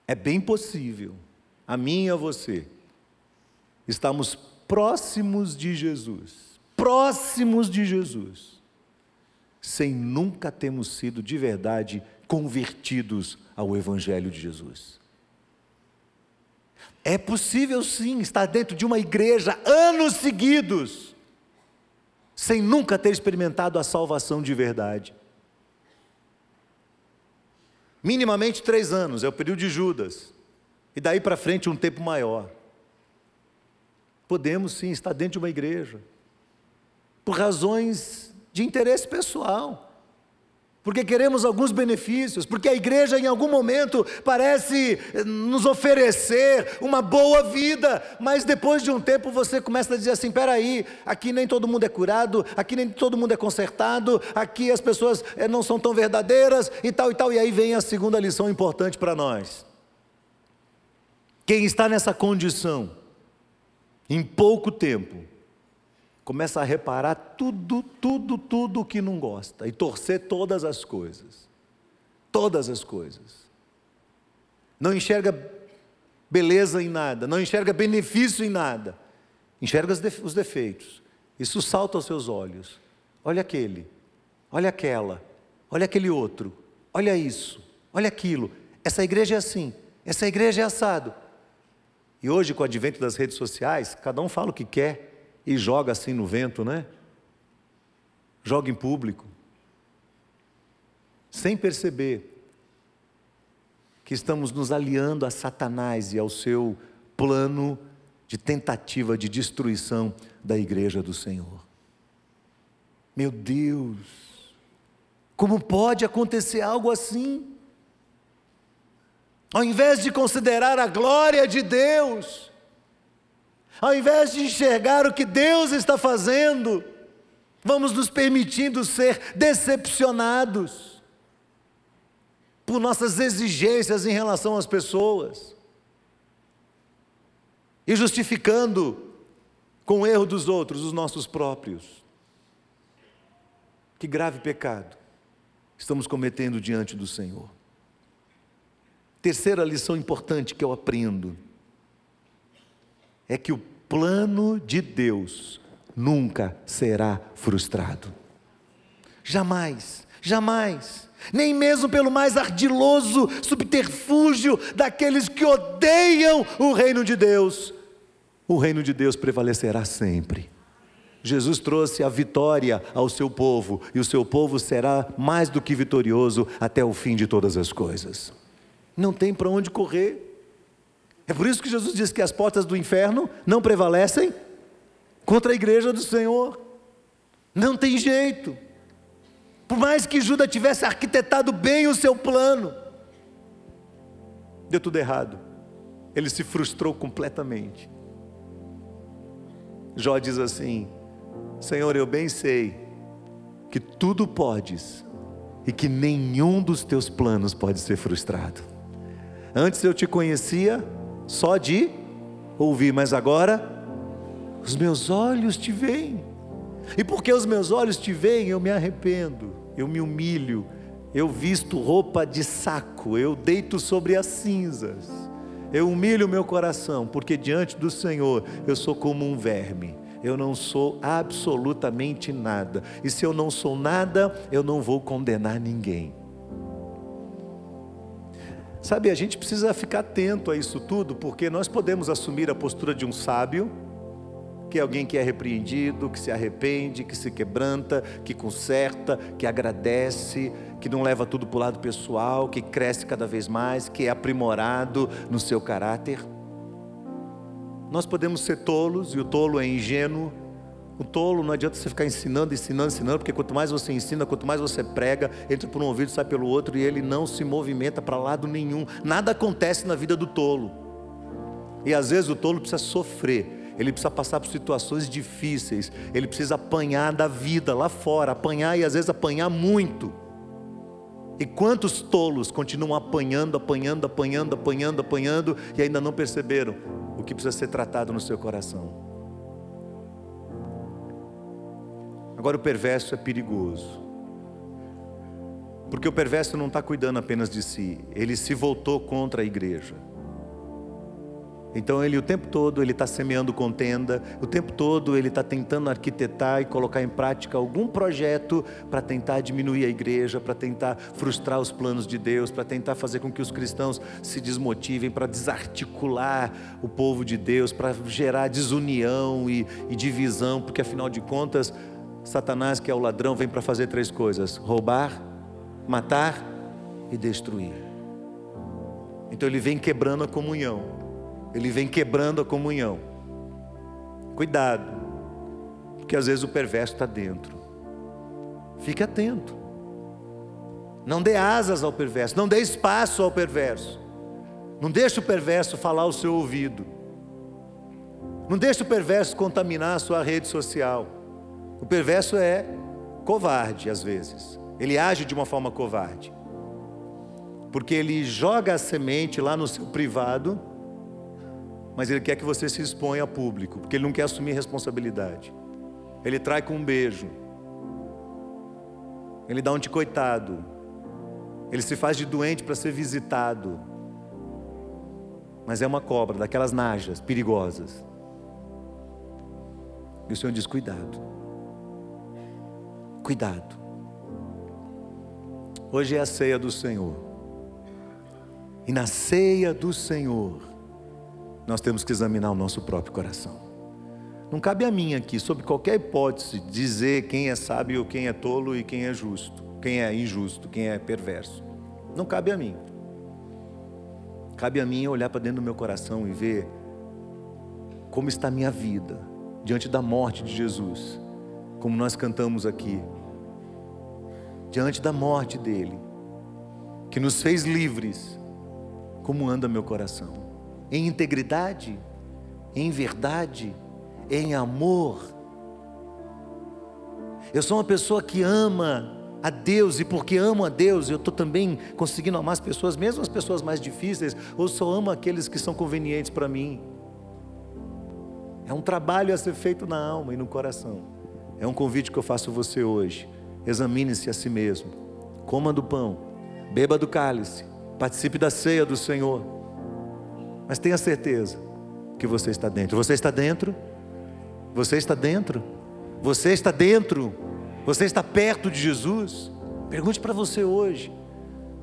é bem possível, a mim e a você, estamos próximos de Jesus, próximos de Jesus, sem nunca termos sido de verdade convertidos ao Evangelho de Jesus. É possível sim estar dentro de uma igreja anos seguidos, sem nunca ter experimentado a salvação de verdade. Minimamente três anos, é o período de Judas, e daí para frente um tempo maior. Podemos sim estar dentro de uma igreja, por razões de interesse pessoal porque queremos alguns benefícios, porque a igreja em algum momento parece eh, nos oferecer uma boa vida, mas depois de um tempo você começa a dizer assim: peraí, aqui nem todo mundo é curado, aqui nem todo mundo é consertado, aqui as pessoas eh, não são tão verdadeiras e tal e tal, e aí vem a segunda lição importante para nós. Quem está nessa condição, em pouco tempo, começa a reparar tudo, tudo, tudo que não gosta e torcer todas as coisas. Todas as coisas. Não enxerga beleza em nada, não enxerga benefício em nada, enxerga os defeitos. Isso salta aos seus olhos. Olha aquele, olha aquela, olha aquele outro, olha isso, olha aquilo. Essa igreja é assim, essa igreja é assado. E hoje, com o advento das redes sociais, cada um fala o que quer e joga assim no vento, né? Joga em público, sem perceber que estamos nos aliando a Satanás e ao seu plano de tentativa de destruição da igreja do Senhor. Meu Deus, como pode acontecer algo assim? Ao invés de considerar a glória de Deus, ao invés de enxergar o que Deus está fazendo, vamos nos permitindo ser decepcionados por nossas exigências em relação às pessoas e justificando com o erro dos outros os nossos próprios. Que grave pecado estamos cometendo diante do Senhor. Terceira lição importante que eu aprendo é que o plano de Deus nunca será frustrado. Jamais, jamais. Nem mesmo pelo mais ardiloso subterfúgio daqueles que odeiam o reino de Deus, o reino de Deus prevalecerá sempre. Jesus trouxe a vitória ao seu povo, e o seu povo será mais do que vitorioso até o fim de todas as coisas. Não tem para onde correr. É por isso que Jesus diz que as portas do inferno não prevalecem contra a igreja do Senhor. Não tem jeito. Por mais que Judas tivesse arquitetado bem o seu plano, deu tudo errado. Ele se frustrou completamente. Jó diz assim: Senhor, eu bem sei que tudo podes e que nenhum dos teus planos pode ser frustrado. Antes eu te conhecia só de ouvir, mas agora os meus olhos te veem. E porque os meus olhos te veem, eu me arrependo, eu me humilho, eu visto roupa de saco, eu deito sobre as cinzas, eu humilho o meu coração, porque diante do Senhor eu sou como um verme, eu não sou absolutamente nada, e se eu não sou nada, eu não vou condenar ninguém. Sabe, a gente precisa ficar atento a isso tudo, porque nós podemos assumir a postura de um sábio, que é alguém que é repreendido, que se arrepende, que se quebranta, que conserta, que agradece, que não leva tudo para o lado pessoal, que cresce cada vez mais, que é aprimorado no seu caráter. Nós podemos ser tolos, e o tolo é ingênuo, o tolo não adianta você ficar ensinando, ensinando, ensinando, porque quanto mais você ensina, quanto mais você prega, entra por um ouvido, sai pelo outro e ele não se movimenta para lado nenhum. Nada acontece na vida do tolo. E às vezes o tolo precisa sofrer, ele precisa passar por situações difíceis, ele precisa apanhar da vida lá fora, apanhar e às vezes apanhar muito. E quantos tolos continuam apanhando, apanhando, apanhando, apanhando, apanhando e ainda não perceberam o que precisa ser tratado no seu coração? Agora, o perverso é perigoso. Porque o perverso não está cuidando apenas de si, ele se voltou contra a igreja. Então ele o tempo todo ele está semeando contenda, o tempo todo ele está tentando arquitetar e colocar em prática algum projeto para tentar diminuir a igreja, para tentar frustrar os planos de Deus, para tentar fazer com que os cristãos se desmotivem, para desarticular o povo de Deus, para gerar desunião e, e divisão, porque afinal de contas Satanás, que é o ladrão, vem para fazer três coisas: roubar, matar e destruir. Então ele vem quebrando a comunhão. Ele vem quebrando a comunhão. Cuidado, porque às vezes o perverso está dentro. Fique atento. Não dê asas ao perverso, não dê espaço ao perverso. Não deixe o perverso falar o seu ouvido. Não deixe o perverso contaminar a sua rede social. O perverso é covarde às vezes. Ele age de uma forma covarde. Porque ele joga a semente lá no seu privado, mas ele quer que você se exponha a público, porque ele não quer assumir responsabilidade. Ele trai com um beijo. Ele dá um de coitado. Ele se faz de doente para ser visitado. Mas é uma cobra, daquelas najas perigosas. E o Senhor diz: cuidado. Cuidado. Hoje é a ceia do Senhor. E na ceia do Senhor, nós temos que examinar o nosso próprio coração. Não cabe a mim aqui, sob qualquer hipótese, dizer quem é sábio, quem é tolo e quem é justo, quem é injusto, quem é perverso. Não cabe a mim. Cabe a mim olhar para dentro do meu coração e ver como está a minha vida diante da morte de Jesus como nós cantamos aqui, diante da morte dele, que nos fez livres, como anda meu coração? Em integridade, em verdade, em amor. Eu sou uma pessoa que ama a Deus e porque amo a Deus, eu estou também conseguindo amar as pessoas, mesmo as pessoas mais difíceis, ou só amo aqueles que são convenientes para mim. É um trabalho a ser feito na alma e no coração. É um convite que eu faço a você hoje. Examine-se a si mesmo. Coma do pão, beba do cálice, participe da ceia do Senhor. Mas tenha certeza que você está dentro. Você está dentro? Você está dentro? Você está dentro? Você está perto de Jesus? Pergunte para você hoje.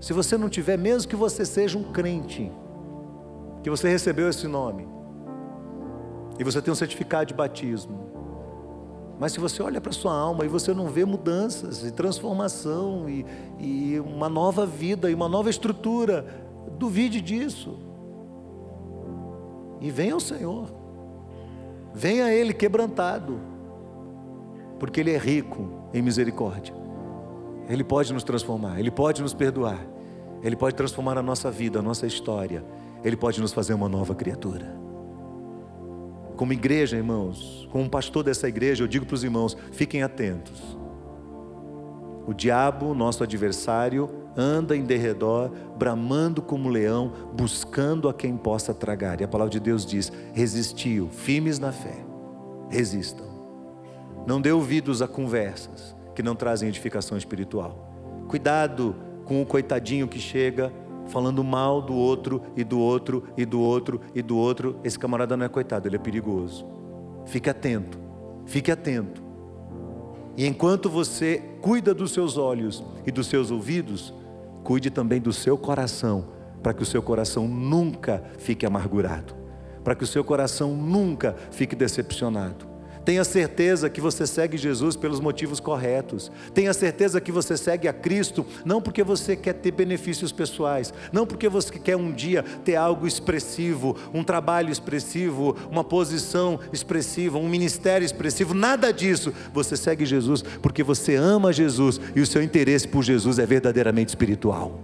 Se você não tiver, mesmo que você seja um crente, que você recebeu esse nome, e você tem um certificado de batismo, mas se você olha para a sua alma e você não vê mudanças e transformação e, e uma nova vida e uma nova estrutura, duvide disso. E venha ao Senhor. Venha a Ele quebrantado. Porque Ele é rico em misericórdia. Ele pode nos transformar, Ele pode nos perdoar, Ele pode transformar a nossa vida, a nossa história, Ele pode nos fazer uma nova criatura. Como igreja, irmãos, como pastor dessa igreja, eu digo para os irmãos: fiquem atentos. O diabo, nosso adversário, anda em derredor, bramando como leão, buscando a quem possa tragar. E a palavra de Deus diz: resistiu, firmes na fé, resistam. Não dê ouvidos a conversas que não trazem edificação espiritual. Cuidado com o coitadinho que chega falando mal do outro e do outro e do outro e do outro. Esse camarada não é coitado, ele é perigoso. Fique atento, fique atento. E enquanto você cuida dos seus olhos e dos seus ouvidos, cuide também do seu coração, para que o seu coração nunca fique amargurado, para que o seu coração nunca fique decepcionado. Tenha certeza que você segue Jesus pelos motivos corretos. Tenha certeza que você segue a Cristo não porque você quer ter benefícios pessoais, não porque você quer um dia ter algo expressivo, um trabalho expressivo, uma posição expressiva, um ministério expressivo, nada disso. Você segue Jesus porque você ama Jesus e o seu interesse por Jesus é verdadeiramente espiritual.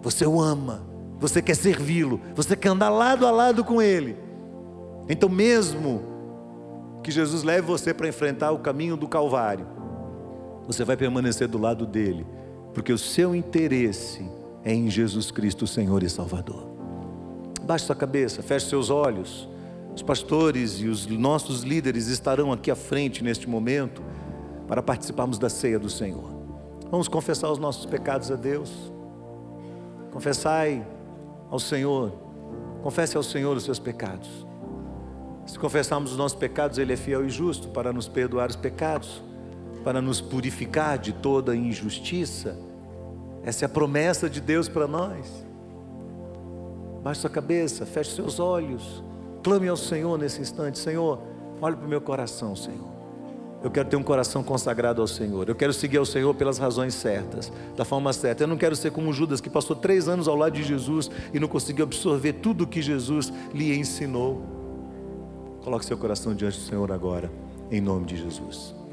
Você o ama, você quer servi-lo, você quer andar lado a lado com ele. Então, mesmo que Jesus leve você para enfrentar o caminho do Calvário, você vai permanecer do lado dele, porque o seu interesse é em Jesus Cristo, Senhor e Salvador. Baixe sua cabeça, feche seus olhos. Os pastores e os nossos líderes estarão aqui à frente neste momento para participarmos da ceia do Senhor. Vamos confessar os nossos pecados a Deus. Confessai ao Senhor. Confesse ao Senhor os seus pecados. Se confessarmos os nossos pecados, Ele é fiel e justo para nos perdoar os pecados, para nos purificar de toda injustiça. Essa é a promessa de Deus para nós. Baixe sua cabeça, feche seus olhos, clame ao Senhor nesse instante: Senhor, olhe para o meu coração, Senhor. Eu quero ter um coração consagrado ao Senhor. Eu quero seguir ao Senhor pelas razões certas, da forma certa. Eu não quero ser como Judas, que passou três anos ao lado de Jesus e não conseguiu absorver tudo o que Jesus lhe ensinou. Coloque seu coração diante do Senhor agora, em nome de Jesus.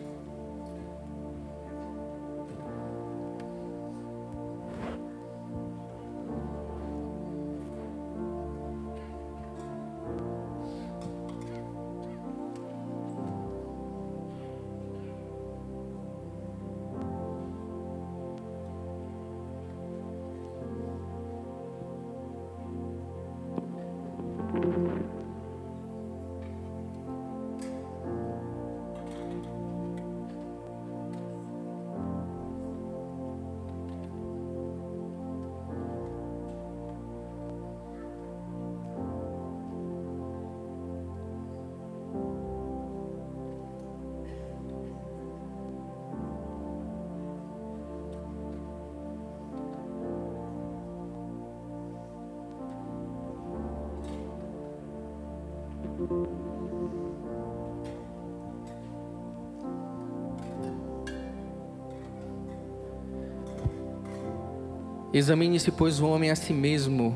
Examine-se, pois, o homem a si mesmo,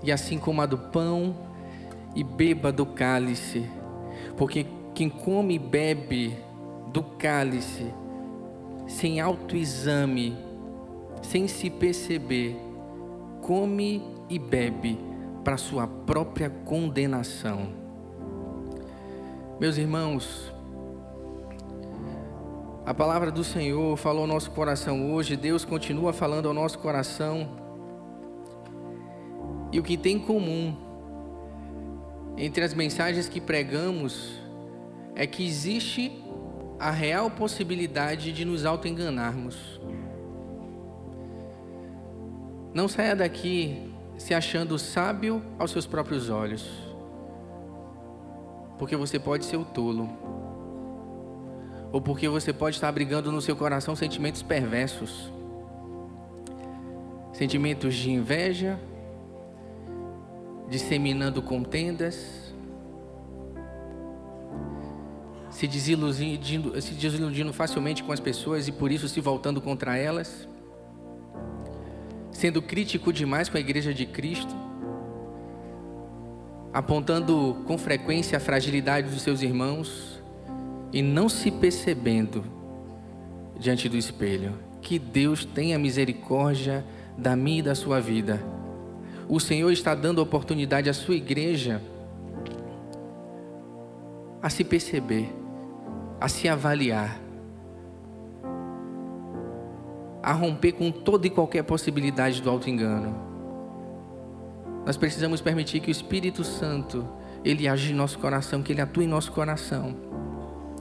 e assim coma do pão e beba do cálice, porque quem come e bebe do cálice, sem autoexame, sem se perceber, come e bebe para sua própria condenação. Meus irmãos, a palavra do Senhor falou ao nosso coração hoje, Deus continua falando ao nosso coração. E o que tem em comum entre as mensagens que pregamos é que existe a real possibilidade de nos autoenganarmos. Não saia daqui se achando sábio aos seus próprios olhos, porque você pode ser o tolo ou porque você pode estar abrigando no seu coração sentimentos perversos, sentimentos de inveja, disseminando contendas, se desiludindo, se desiludindo facilmente com as pessoas e por isso se voltando contra elas, sendo crítico demais com a igreja de Cristo, apontando com frequência a fragilidade dos seus irmãos, e não se percebendo diante do espelho. Que Deus tenha misericórdia da minha e da sua vida. O Senhor está dando oportunidade à sua igreja a se perceber, a se avaliar, a romper com toda e qualquer possibilidade do auto-engano. Nós precisamos permitir que o Espírito Santo ele age em nosso coração, que ele atue em nosso coração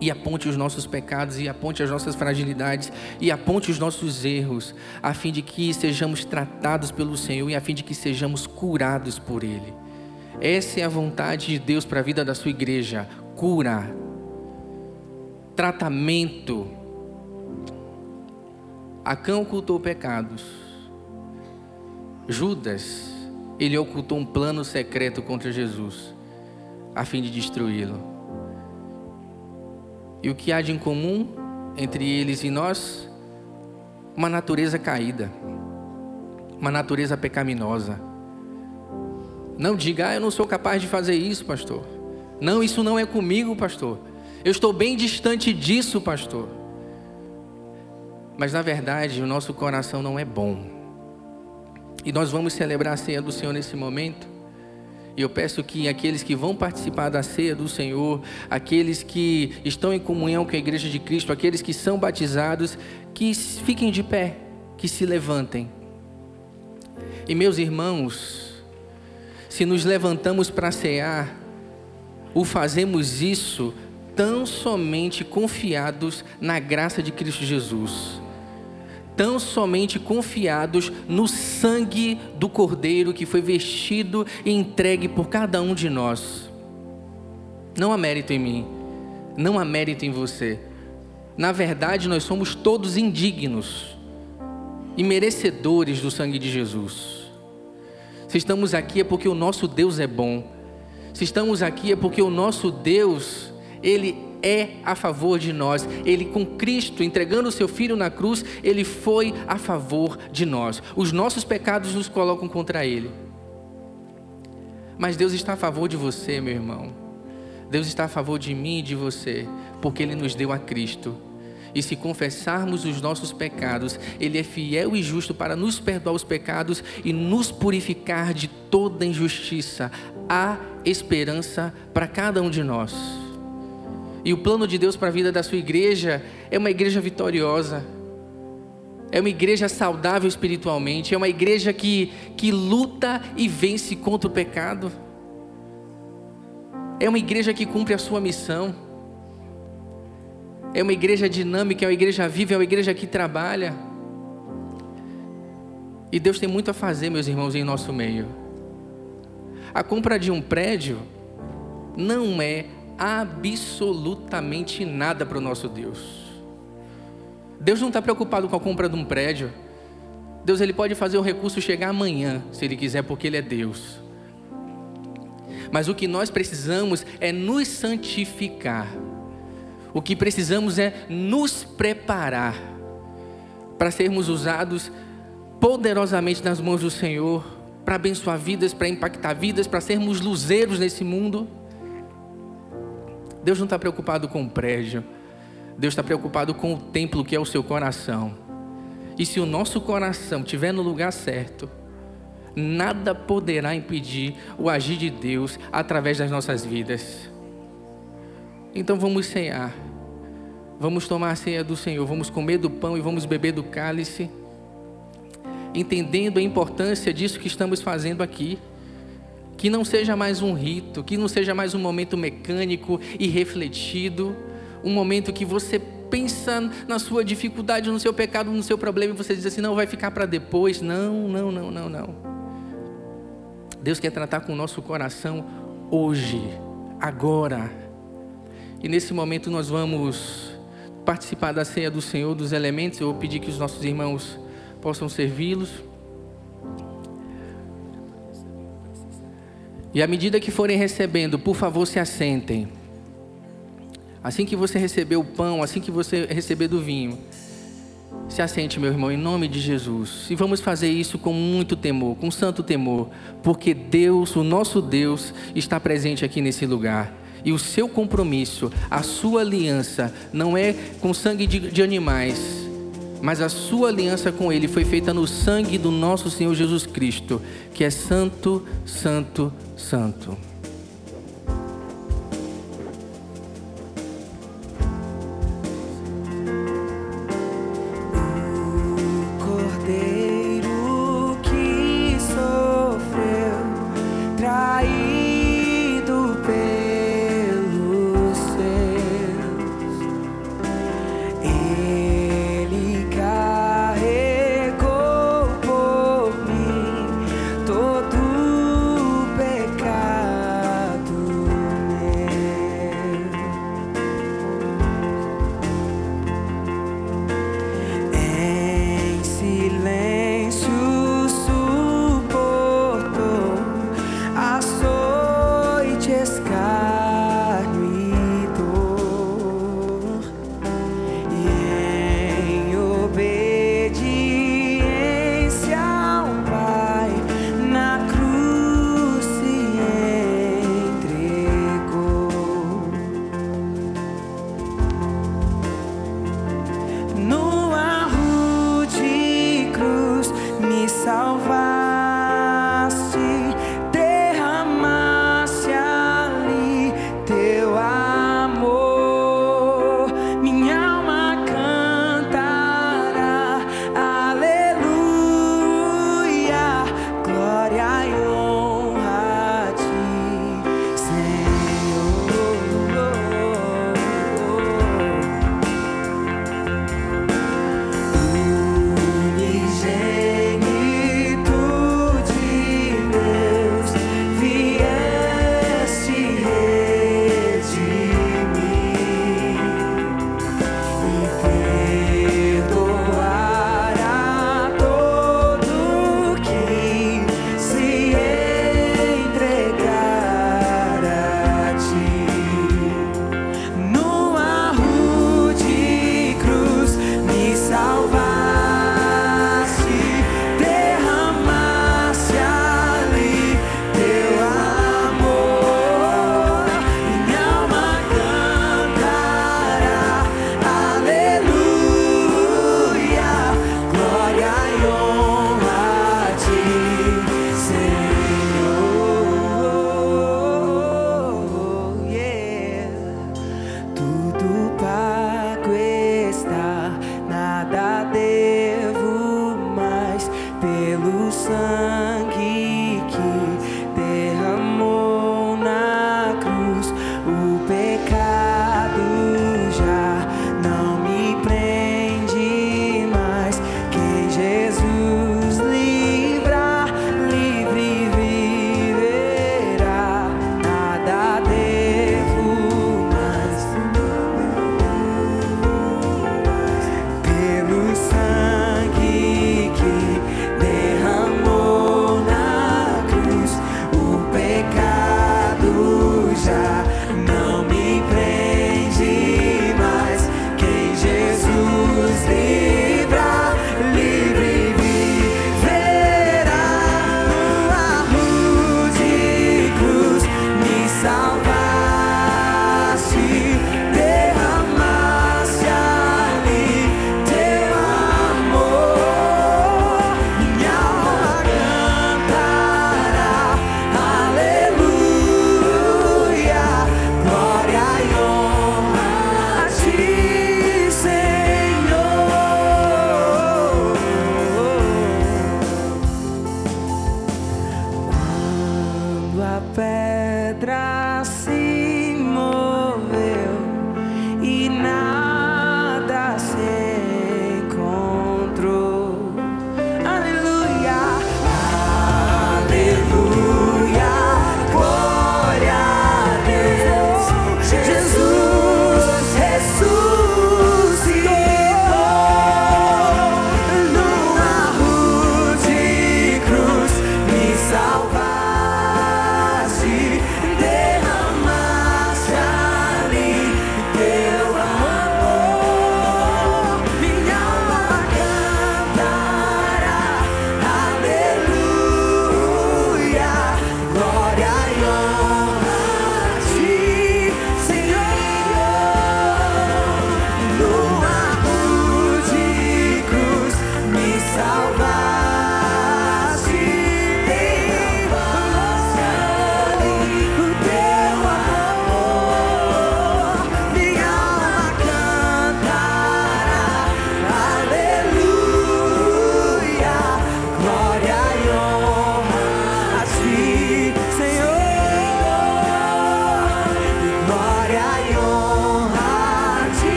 e aponte os nossos pecados, e aponte as nossas fragilidades, e aponte os nossos erros, a fim de que sejamos tratados pelo Senhor e a fim de que sejamos curados por Ele. Essa é a vontade de Deus para a vida da sua igreja: cura, tratamento. Acã ocultou pecados. Judas, ele ocultou um plano secreto contra Jesus, a fim de destruí-lo. E o que há de em comum entre eles e nós? Uma natureza caída, uma natureza pecaminosa. Não diga, ah, eu não sou capaz de fazer isso, pastor. Não, isso não é comigo, pastor. Eu estou bem distante disso, pastor. Mas na verdade, o nosso coração não é bom. E nós vamos celebrar a ceia do Senhor nesse momento. E eu peço que aqueles que vão participar da ceia do Senhor, aqueles que estão em comunhão com a igreja de Cristo, aqueles que são batizados, que fiquem de pé, que se levantem. E meus irmãos, se nos levantamos para cear, o fazemos isso tão somente confiados na graça de Cristo Jesus tão somente confiados no sangue do Cordeiro que foi vestido e entregue por cada um de nós. Não há mérito em mim, não há mérito em você. Na verdade, nós somos todos indignos e merecedores do sangue de Jesus. Se estamos aqui é porque o nosso Deus é bom. Se estamos aqui é porque o nosso Deus, ele é a favor de nós. Ele, com Cristo, entregando o seu Filho na cruz, ele foi a favor de nós. Os nossos pecados nos colocam contra ele. Mas Deus está a favor de você, meu irmão. Deus está a favor de mim e de você, porque Ele nos deu a Cristo. E se confessarmos os nossos pecados, Ele é fiel e justo para nos perdoar os pecados e nos purificar de toda injustiça. Há esperança para cada um de nós. E o plano de Deus para a vida da sua igreja é uma igreja vitoriosa. É uma igreja saudável espiritualmente, é uma igreja que, que luta e vence contra o pecado. É uma igreja que cumpre a sua missão. É uma igreja dinâmica, é uma igreja viva, é uma igreja que trabalha. E Deus tem muito a fazer, meus irmãos, em nosso meio. A compra de um prédio não é absolutamente nada para o nosso Deus. Deus não está preocupado com a compra de um prédio. Deus ele pode fazer o recurso chegar amanhã, se ele quiser, porque ele é Deus. Mas o que nós precisamos é nos santificar. O que precisamos é nos preparar para sermos usados poderosamente nas mãos do Senhor, para abençoar vidas, para impactar vidas, para sermos luzeiros nesse mundo. Deus não está preocupado com o prédio. Deus está preocupado com o templo que é o seu coração. E se o nosso coração estiver no lugar certo, nada poderá impedir o agir de Deus através das nossas vidas. Então vamos cear. Vamos tomar a ceia do Senhor, vamos comer do pão e vamos beber do cálice, entendendo a importância disso que estamos fazendo aqui. Que não seja mais um rito, que não seja mais um momento mecânico e refletido, um momento que você pensa na sua dificuldade, no seu pecado, no seu problema e você diz assim: não, vai ficar para depois. Não, não, não, não, não. Deus quer tratar com o nosso coração hoje, agora. E nesse momento nós vamos participar da ceia do Senhor, dos elementos. Eu vou pedir que os nossos irmãos possam servi-los. E à medida que forem recebendo, por favor, se assentem. Assim que você receber o pão, assim que você receber do vinho, se assente, meu irmão, em nome de Jesus. E vamos fazer isso com muito temor, com santo temor, porque Deus, o nosso Deus, está presente aqui nesse lugar. E o seu compromisso, a sua aliança, não é com sangue de, de animais, mas a sua aliança com Ele foi feita no sangue do nosso Senhor Jesus Cristo, que é santo, santo, santo.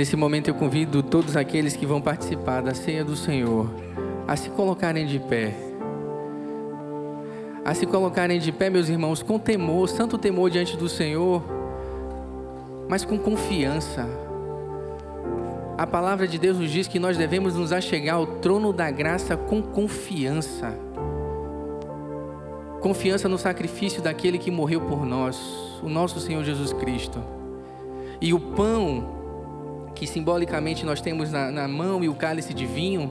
Nesse momento eu convido todos aqueles que vão participar da ceia do Senhor a se colocarem de pé. A se colocarem de pé, meus irmãos, com temor, santo temor diante do Senhor, mas com confiança. A palavra de Deus nos diz que nós devemos nos achegar ao trono da graça com confiança. Confiança no sacrifício daquele que morreu por nós, o nosso Senhor Jesus Cristo. E o pão que simbolicamente nós temos na, na mão e o cálice de vinho,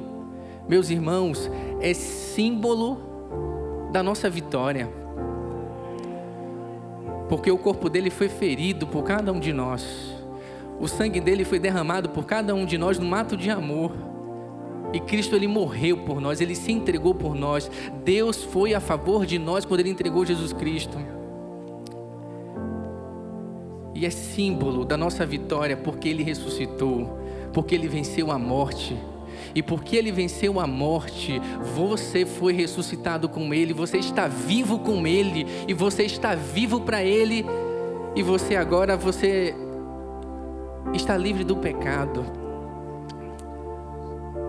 meus irmãos, é símbolo da nossa vitória. Porque o corpo dele foi ferido por cada um de nós. O sangue dele foi derramado por cada um de nós no mato de amor. E Cristo ele morreu por nós, ele se entregou por nós. Deus foi a favor de nós quando ele entregou Jesus Cristo e é símbolo da nossa vitória porque Ele ressuscitou, porque Ele venceu a morte. E porque Ele venceu a morte, você foi ressuscitado com Ele, você está vivo com Ele, e você está vivo para Ele, e você agora você está livre do pecado.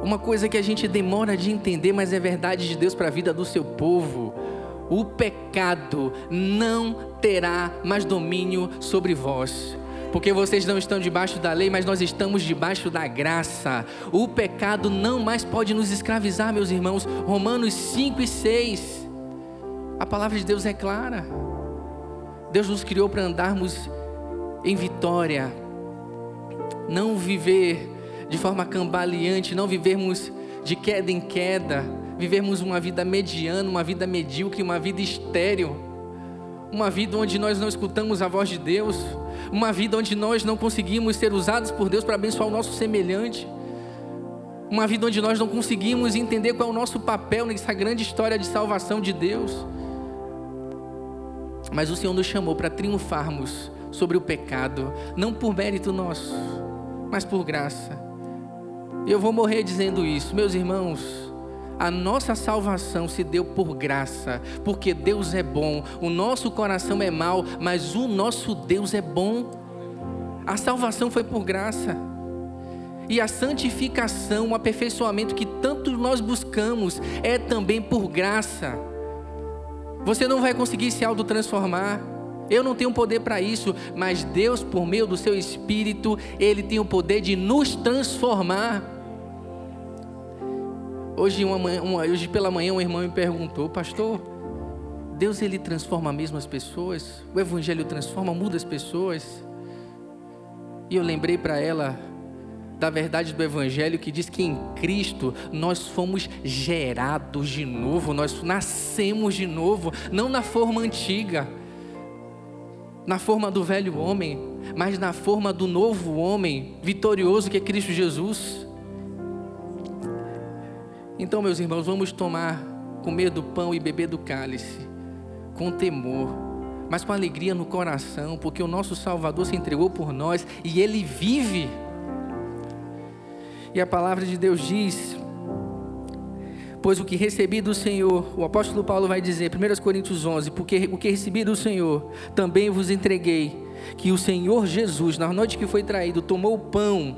Uma coisa que a gente demora de entender, mas é verdade de Deus para a vida do seu povo o pecado não terá mais domínio sobre vós. Porque vocês não estão debaixo da lei, mas nós estamos debaixo da graça. O pecado não mais pode nos escravizar, meus irmãos. Romanos 5 e 6. A palavra de Deus é clara. Deus nos criou para andarmos em vitória, não viver de forma cambaleante, não vivermos de queda em queda vivermos uma vida mediana, uma vida medíocre, uma vida estéril, uma vida onde nós não escutamos a voz de Deus, uma vida onde nós não conseguimos ser usados por Deus para abençoar o nosso semelhante, uma vida onde nós não conseguimos entender qual é o nosso papel nessa grande história de salvação de Deus. Mas o Senhor nos chamou para triunfarmos sobre o pecado, não por mérito nosso, mas por graça. Eu vou morrer dizendo isso, meus irmãos a nossa salvação se deu por graça, porque Deus é bom. O nosso coração é mau, mas o nosso Deus é bom. A salvação foi por graça. E a santificação, o aperfeiçoamento que tanto nós buscamos, é também por graça. Você não vai conseguir se autotransformar. Eu não tenho poder para isso, mas Deus, por meio do seu Espírito, Ele tem o poder de nos transformar. Hoje, uma, uma, hoje pela manhã, uma irmã me perguntou, pastor, Deus ele transforma mesmo as pessoas? O Evangelho transforma, muda as pessoas? E eu lembrei para ela da verdade do Evangelho que diz que em Cristo nós fomos gerados de novo, nós nascemos de novo, não na forma antiga, na forma do velho homem, mas na forma do novo homem vitorioso que é Cristo Jesus. Então, meus irmãos, vamos tomar, comer do pão e beber do cálice, com temor, mas com alegria no coração, porque o nosso Salvador se entregou por nós e ele vive. E a palavra de Deus diz: Pois o que recebi do Senhor, o apóstolo Paulo vai dizer, 1 Coríntios 11: Porque o que recebi do Senhor, também vos entreguei, que o Senhor Jesus, na noite que foi traído, tomou o pão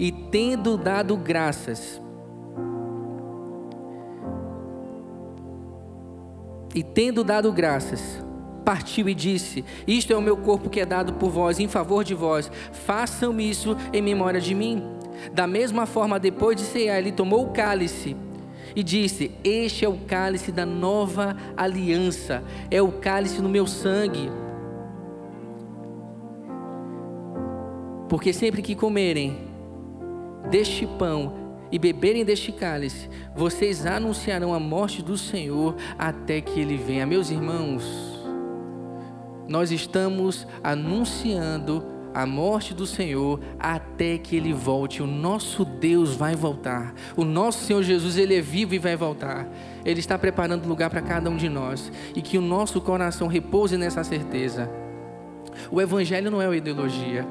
e, tendo dado graças, E tendo dado graças, partiu e disse: Isto é o meu corpo que é dado por vós, em favor de vós. Façam isso em memória de mim. Da mesma forma, depois de cear, ele tomou o cálice e disse: Este é o cálice da nova aliança, é o cálice no meu sangue. Porque sempre que comerem deste pão e beberem deste cálice, vocês anunciarão a morte do Senhor até que ele venha. Meus irmãos, nós estamos anunciando a morte do Senhor até que ele volte. O nosso Deus vai voltar. O nosso Senhor Jesus, ele é vivo e vai voltar. Ele está preparando lugar para cada um de nós e que o nosso coração repouse nessa certeza. O evangelho não é uma ideologia.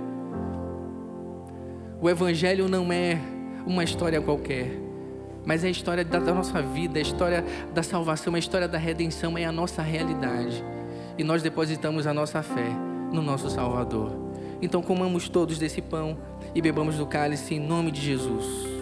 O evangelho não é uma história qualquer, mas é a história da, nossa vida, é a história da salvação, é a história da redenção, é a nossa realidade. E nós depositamos a nossa fé no nosso Salvador. Então comamos todos desse pão e bebamos do cálice em nome de Jesus.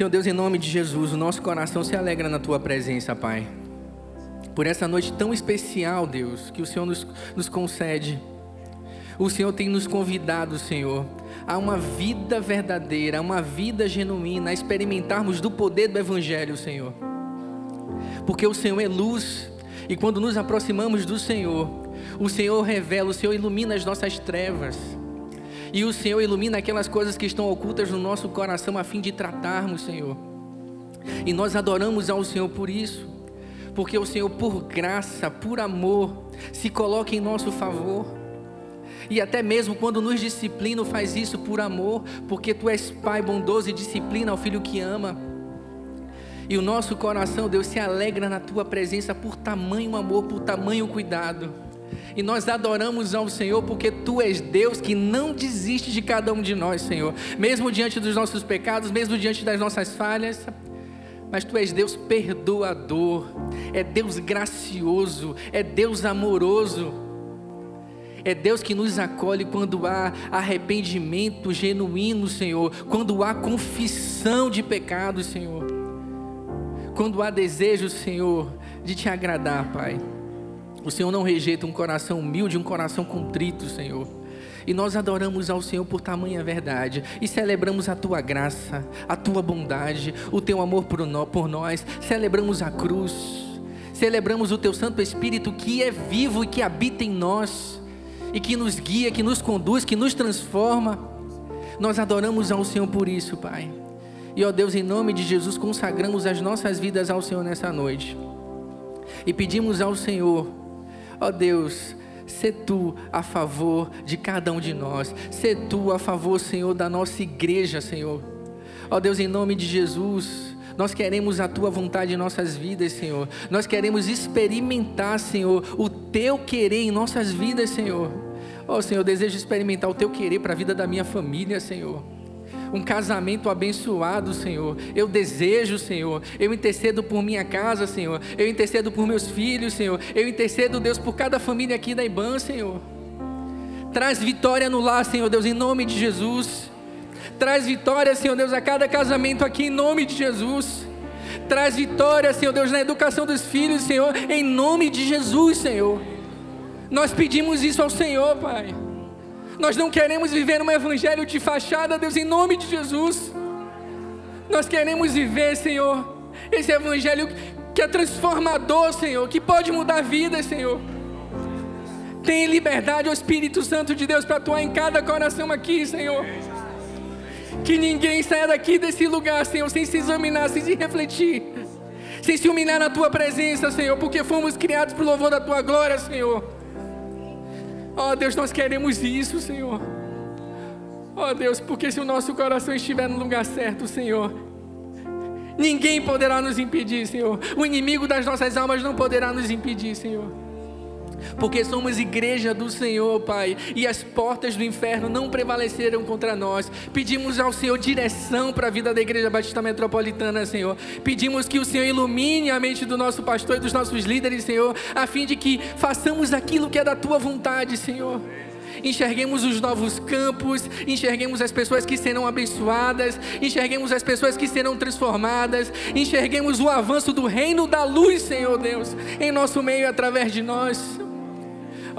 Senhor Deus, em nome de Jesus, o nosso coração se alegra na tua presença, Pai. Por essa noite tão especial, Deus, que o Senhor nos, nos concede. O Senhor tem nos convidado, Senhor, a uma vida verdadeira, a uma vida genuína, a experimentarmos do poder do Evangelho, Senhor. Porque o Senhor é luz, e quando nos aproximamos do Senhor, o Senhor revela, o Senhor ilumina as nossas trevas. E o Senhor ilumina aquelas coisas que estão ocultas no nosso coração a fim de tratarmos, Senhor. E nós adoramos ao Senhor por isso, porque o Senhor, por graça, por amor, se coloca em nosso favor. E até mesmo quando nos disciplina, faz isso por amor, porque tu és Pai bondoso e disciplina ao filho que ama. E o nosso coração, Deus, se alegra na tua presença por tamanho amor, por tamanho cuidado. E nós adoramos ao Senhor porque Tu és Deus que não desiste de cada um de nós, Senhor. Mesmo diante dos nossos pecados, mesmo diante das nossas falhas. Mas Tu és Deus perdoador, é Deus gracioso, é Deus amoroso. É Deus que nos acolhe quando há arrependimento genuíno, Senhor. Quando há confissão de pecados, Senhor. Quando há desejo, Senhor, de te agradar, Pai. O Senhor não rejeita um coração humilde, um coração contrito, Senhor. E nós adoramos ao Senhor por tamanha verdade e celebramos a tua graça, a tua bondade, o teu amor por nós. Celebramos a cruz, celebramos o teu Santo Espírito que é vivo e que habita em nós e que nos guia, que nos conduz, que nos transforma. Nós adoramos ao Senhor por isso, Pai. E ó Deus, em nome de Jesus, consagramos as nossas vidas ao Senhor nessa noite. E pedimos ao Senhor Ó oh Deus, Sê tu a favor de cada um de nós. Sê tu a favor, Senhor, da nossa igreja, Senhor. Ó oh Deus, em nome de Jesus, nós queremos a tua vontade em nossas vidas, Senhor. Nós queremos experimentar, Senhor, o teu querer em nossas vidas, Senhor. Ó oh, Senhor, desejo experimentar o teu querer para a vida da minha família, Senhor um casamento abençoado, Senhor. Eu desejo, Senhor. Eu intercedo por minha casa, Senhor. Eu intercedo por meus filhos, Senhor. Eu intercedo, Deus, por cada família aqui da IBAN, Senhor. Traz vitória no lar, Senhor Deus, em nome de Jesus. Traz vitória, Senhor Deus, a cada casamento aqui, em nome de Jesus. Traz vitória, Senhor Deus, na educação dos filhos, Senhor, em nome de Jesus, Senhor. Nós pedimos isso ao Senhor, Pai. Nós não queremos viver um evangelho de fachada, Deus, em nome de Jesus. Nós queremos viver, Senhor, esse evangelho que é transformador, Senhor, que pode mudar vidas, Senhor. Tem liberdade o Espírito Santo de Deus para atuar em cada coração aqui, Senhor. Que ninguém saia daqui desse lugar, Senhor, sem se examinar, sem se refletir, sem se humilhar na tua presença, Senhor, porque fomos criados para o louvor da tua glória, Senhor. Ó oh, Deus, nós queremos isso, Senhor. Ó oh, Deus, porque se o nosso coração estiver no lugar certo, Senhor, ninguém poderá nos impedir, Senhor. O inimigo das nossas almas não poderá nos impedir, Senhor porque somos igreja do Senhor, Pai, e as portas do inferno não prevaleceram contra nós. Pedimos ao Senhor direção para a vida da Igreja Batista Metropolitana, Senhor. Pedimos que o Senhor ilumine a mente do nosso pastor e dos nossos líderes, Senhor, a fim de que façamos aquilo que é da tua vontade, Senhor enxerguemos os novos campos, enxerguemos as pessoas que serão abençoadas, enxerguemos as pessoas que serão transformadas, enxerguemos o avanço do reino da luz, Senhor Deus, em nosso meio através de nós.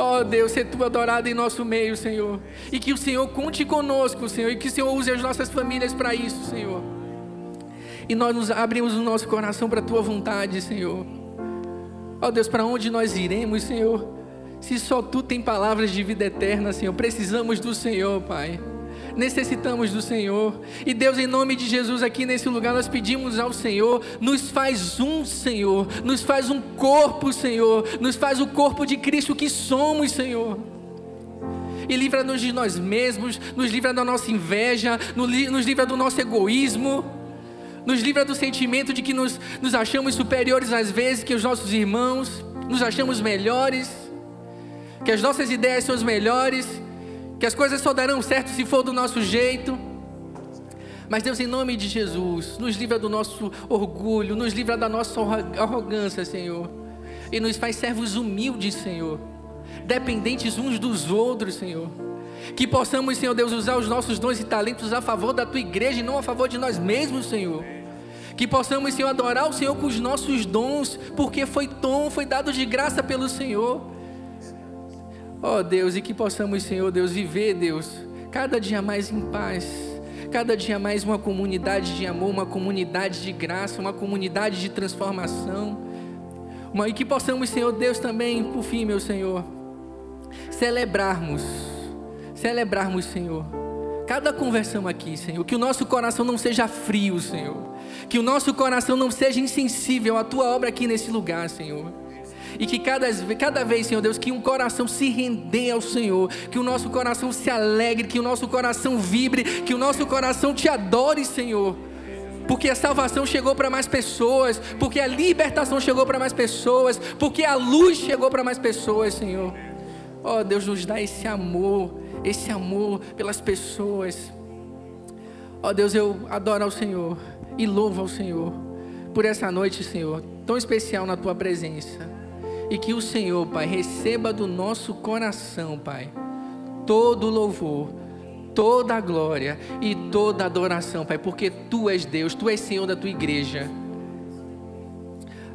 Oh, Deus, ser tu adorado em nosso meio, Senhor. E que o Senhor conte conosco, Senhor. E que o Senhor use as nossas famílias para isso, Senhor. E nós nos abrimos o nosso coração para a tua vontade, Senhor. Ó oh, Deus, para onde nós iremos, Senhor? Se só tu tem palavras de vida eterna, Senhor. Precisamos do Senhor, Pai necessitamos do Senhor. E Deus, em nome de Jesus, aqui nesse lugar, nós pedimos ao Senhor, nos faz um, Senhor, nos faz um corpo, Senhor, nos faz o corpo de Cristo que somos, Senhor. E livra-nos de nós mesmos, nos livra da nossa inveja, nos livra do nosso egoísmo, nos livra do sentimento de que nos, nos achamos superiores às vezes que os nossos irmãos, nos achamos melhores, que as nossas ideias são as melhores que as coisas só darão certo se for do nosso jeito. Mas Deus, em nome de Jesus, nos livra do nosso orgulho, nos livra da nossa arrogância, Senhor. E nos faz servos humildes, Senhor. Dependentes uns dos outros, Senhor. Que possamos, Senhor Deus, usar os nossos dons e talentos a favor da tua igreja e não a favor de nós mesmos, Senhor. Que possamos, Senhor, adorar o Senhor com os nossos dons, porque foi tom, foi dado de graça pelo Senhor. Ó Deus, e que possamos, Senhor Deus, viver, Deus, cada dia mais em paz cada dia mais uma comunidade de amor, uma comunidade de graça, uma comunidade de transformação. E que possamos, Senhor Deus, também, por fim, meu Senhor, celebrarmos, celebrarmos, Senhor, cada conversão aqui, Senhor, que o nosso coração não seja frio, Senhor, que o nosso coração não seja insensível à tua obra aqui nesse lugar, Senhor e que cada, cada vez, Senhor Deus, que um coração se render ao Senhor, que o nosso coração se alegre, que o nosso coração vibre, que o nosso coração te adore, Senhor. Porque a salvação chegou para mais pessoas, porque a libertação chegou para mais pessoas, porque a luz chegou para mais pessoas, Senhor. Oh, Deus, nos dá esse amor, esse amor pelas pessoas. Oh, Deus, eu adoro ao Senhor e louvo ao Senhor por essa noite, Senhor, tão especial na tua presença. E que o Senhor, Pai, receba do nosso coração, Pai, todo o louvor, toda a glória e toda a adoração, Pai, porque Tu és Deus, Tu és Senhor da Tua igreja.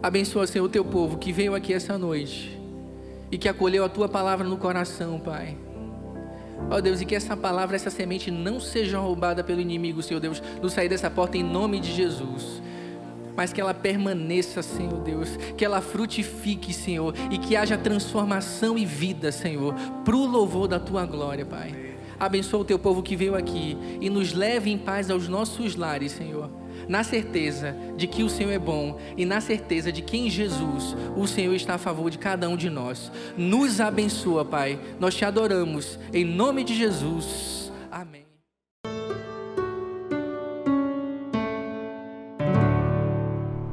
Abençoa, Senhor, o Teu povo que veio aqui essa noite e que acolheu a Tua palavra no coração, Pai. Ó oh, Deus, e que essa palavra, essa semente não seja roubada pelo inimigo, Senhor Deus, no sair dessa porta em nome de Jesus mas que ela permaneça, Senhor Deus, que ela frutifique, Senhor, e que haja transformação e vida, Senhor, para o louvor da tua glória, Pai. Abençoa o teu povo que veio aqui e nos leve em paz aos nossos lares, Senhor. Na certeza de que o Senhor é bom e na certeza de que em Jesus o Senhor está a favor de cada um de nós. Nos abençoa, Pai. Nós te adoramos. Em nome de Jesus. Amém.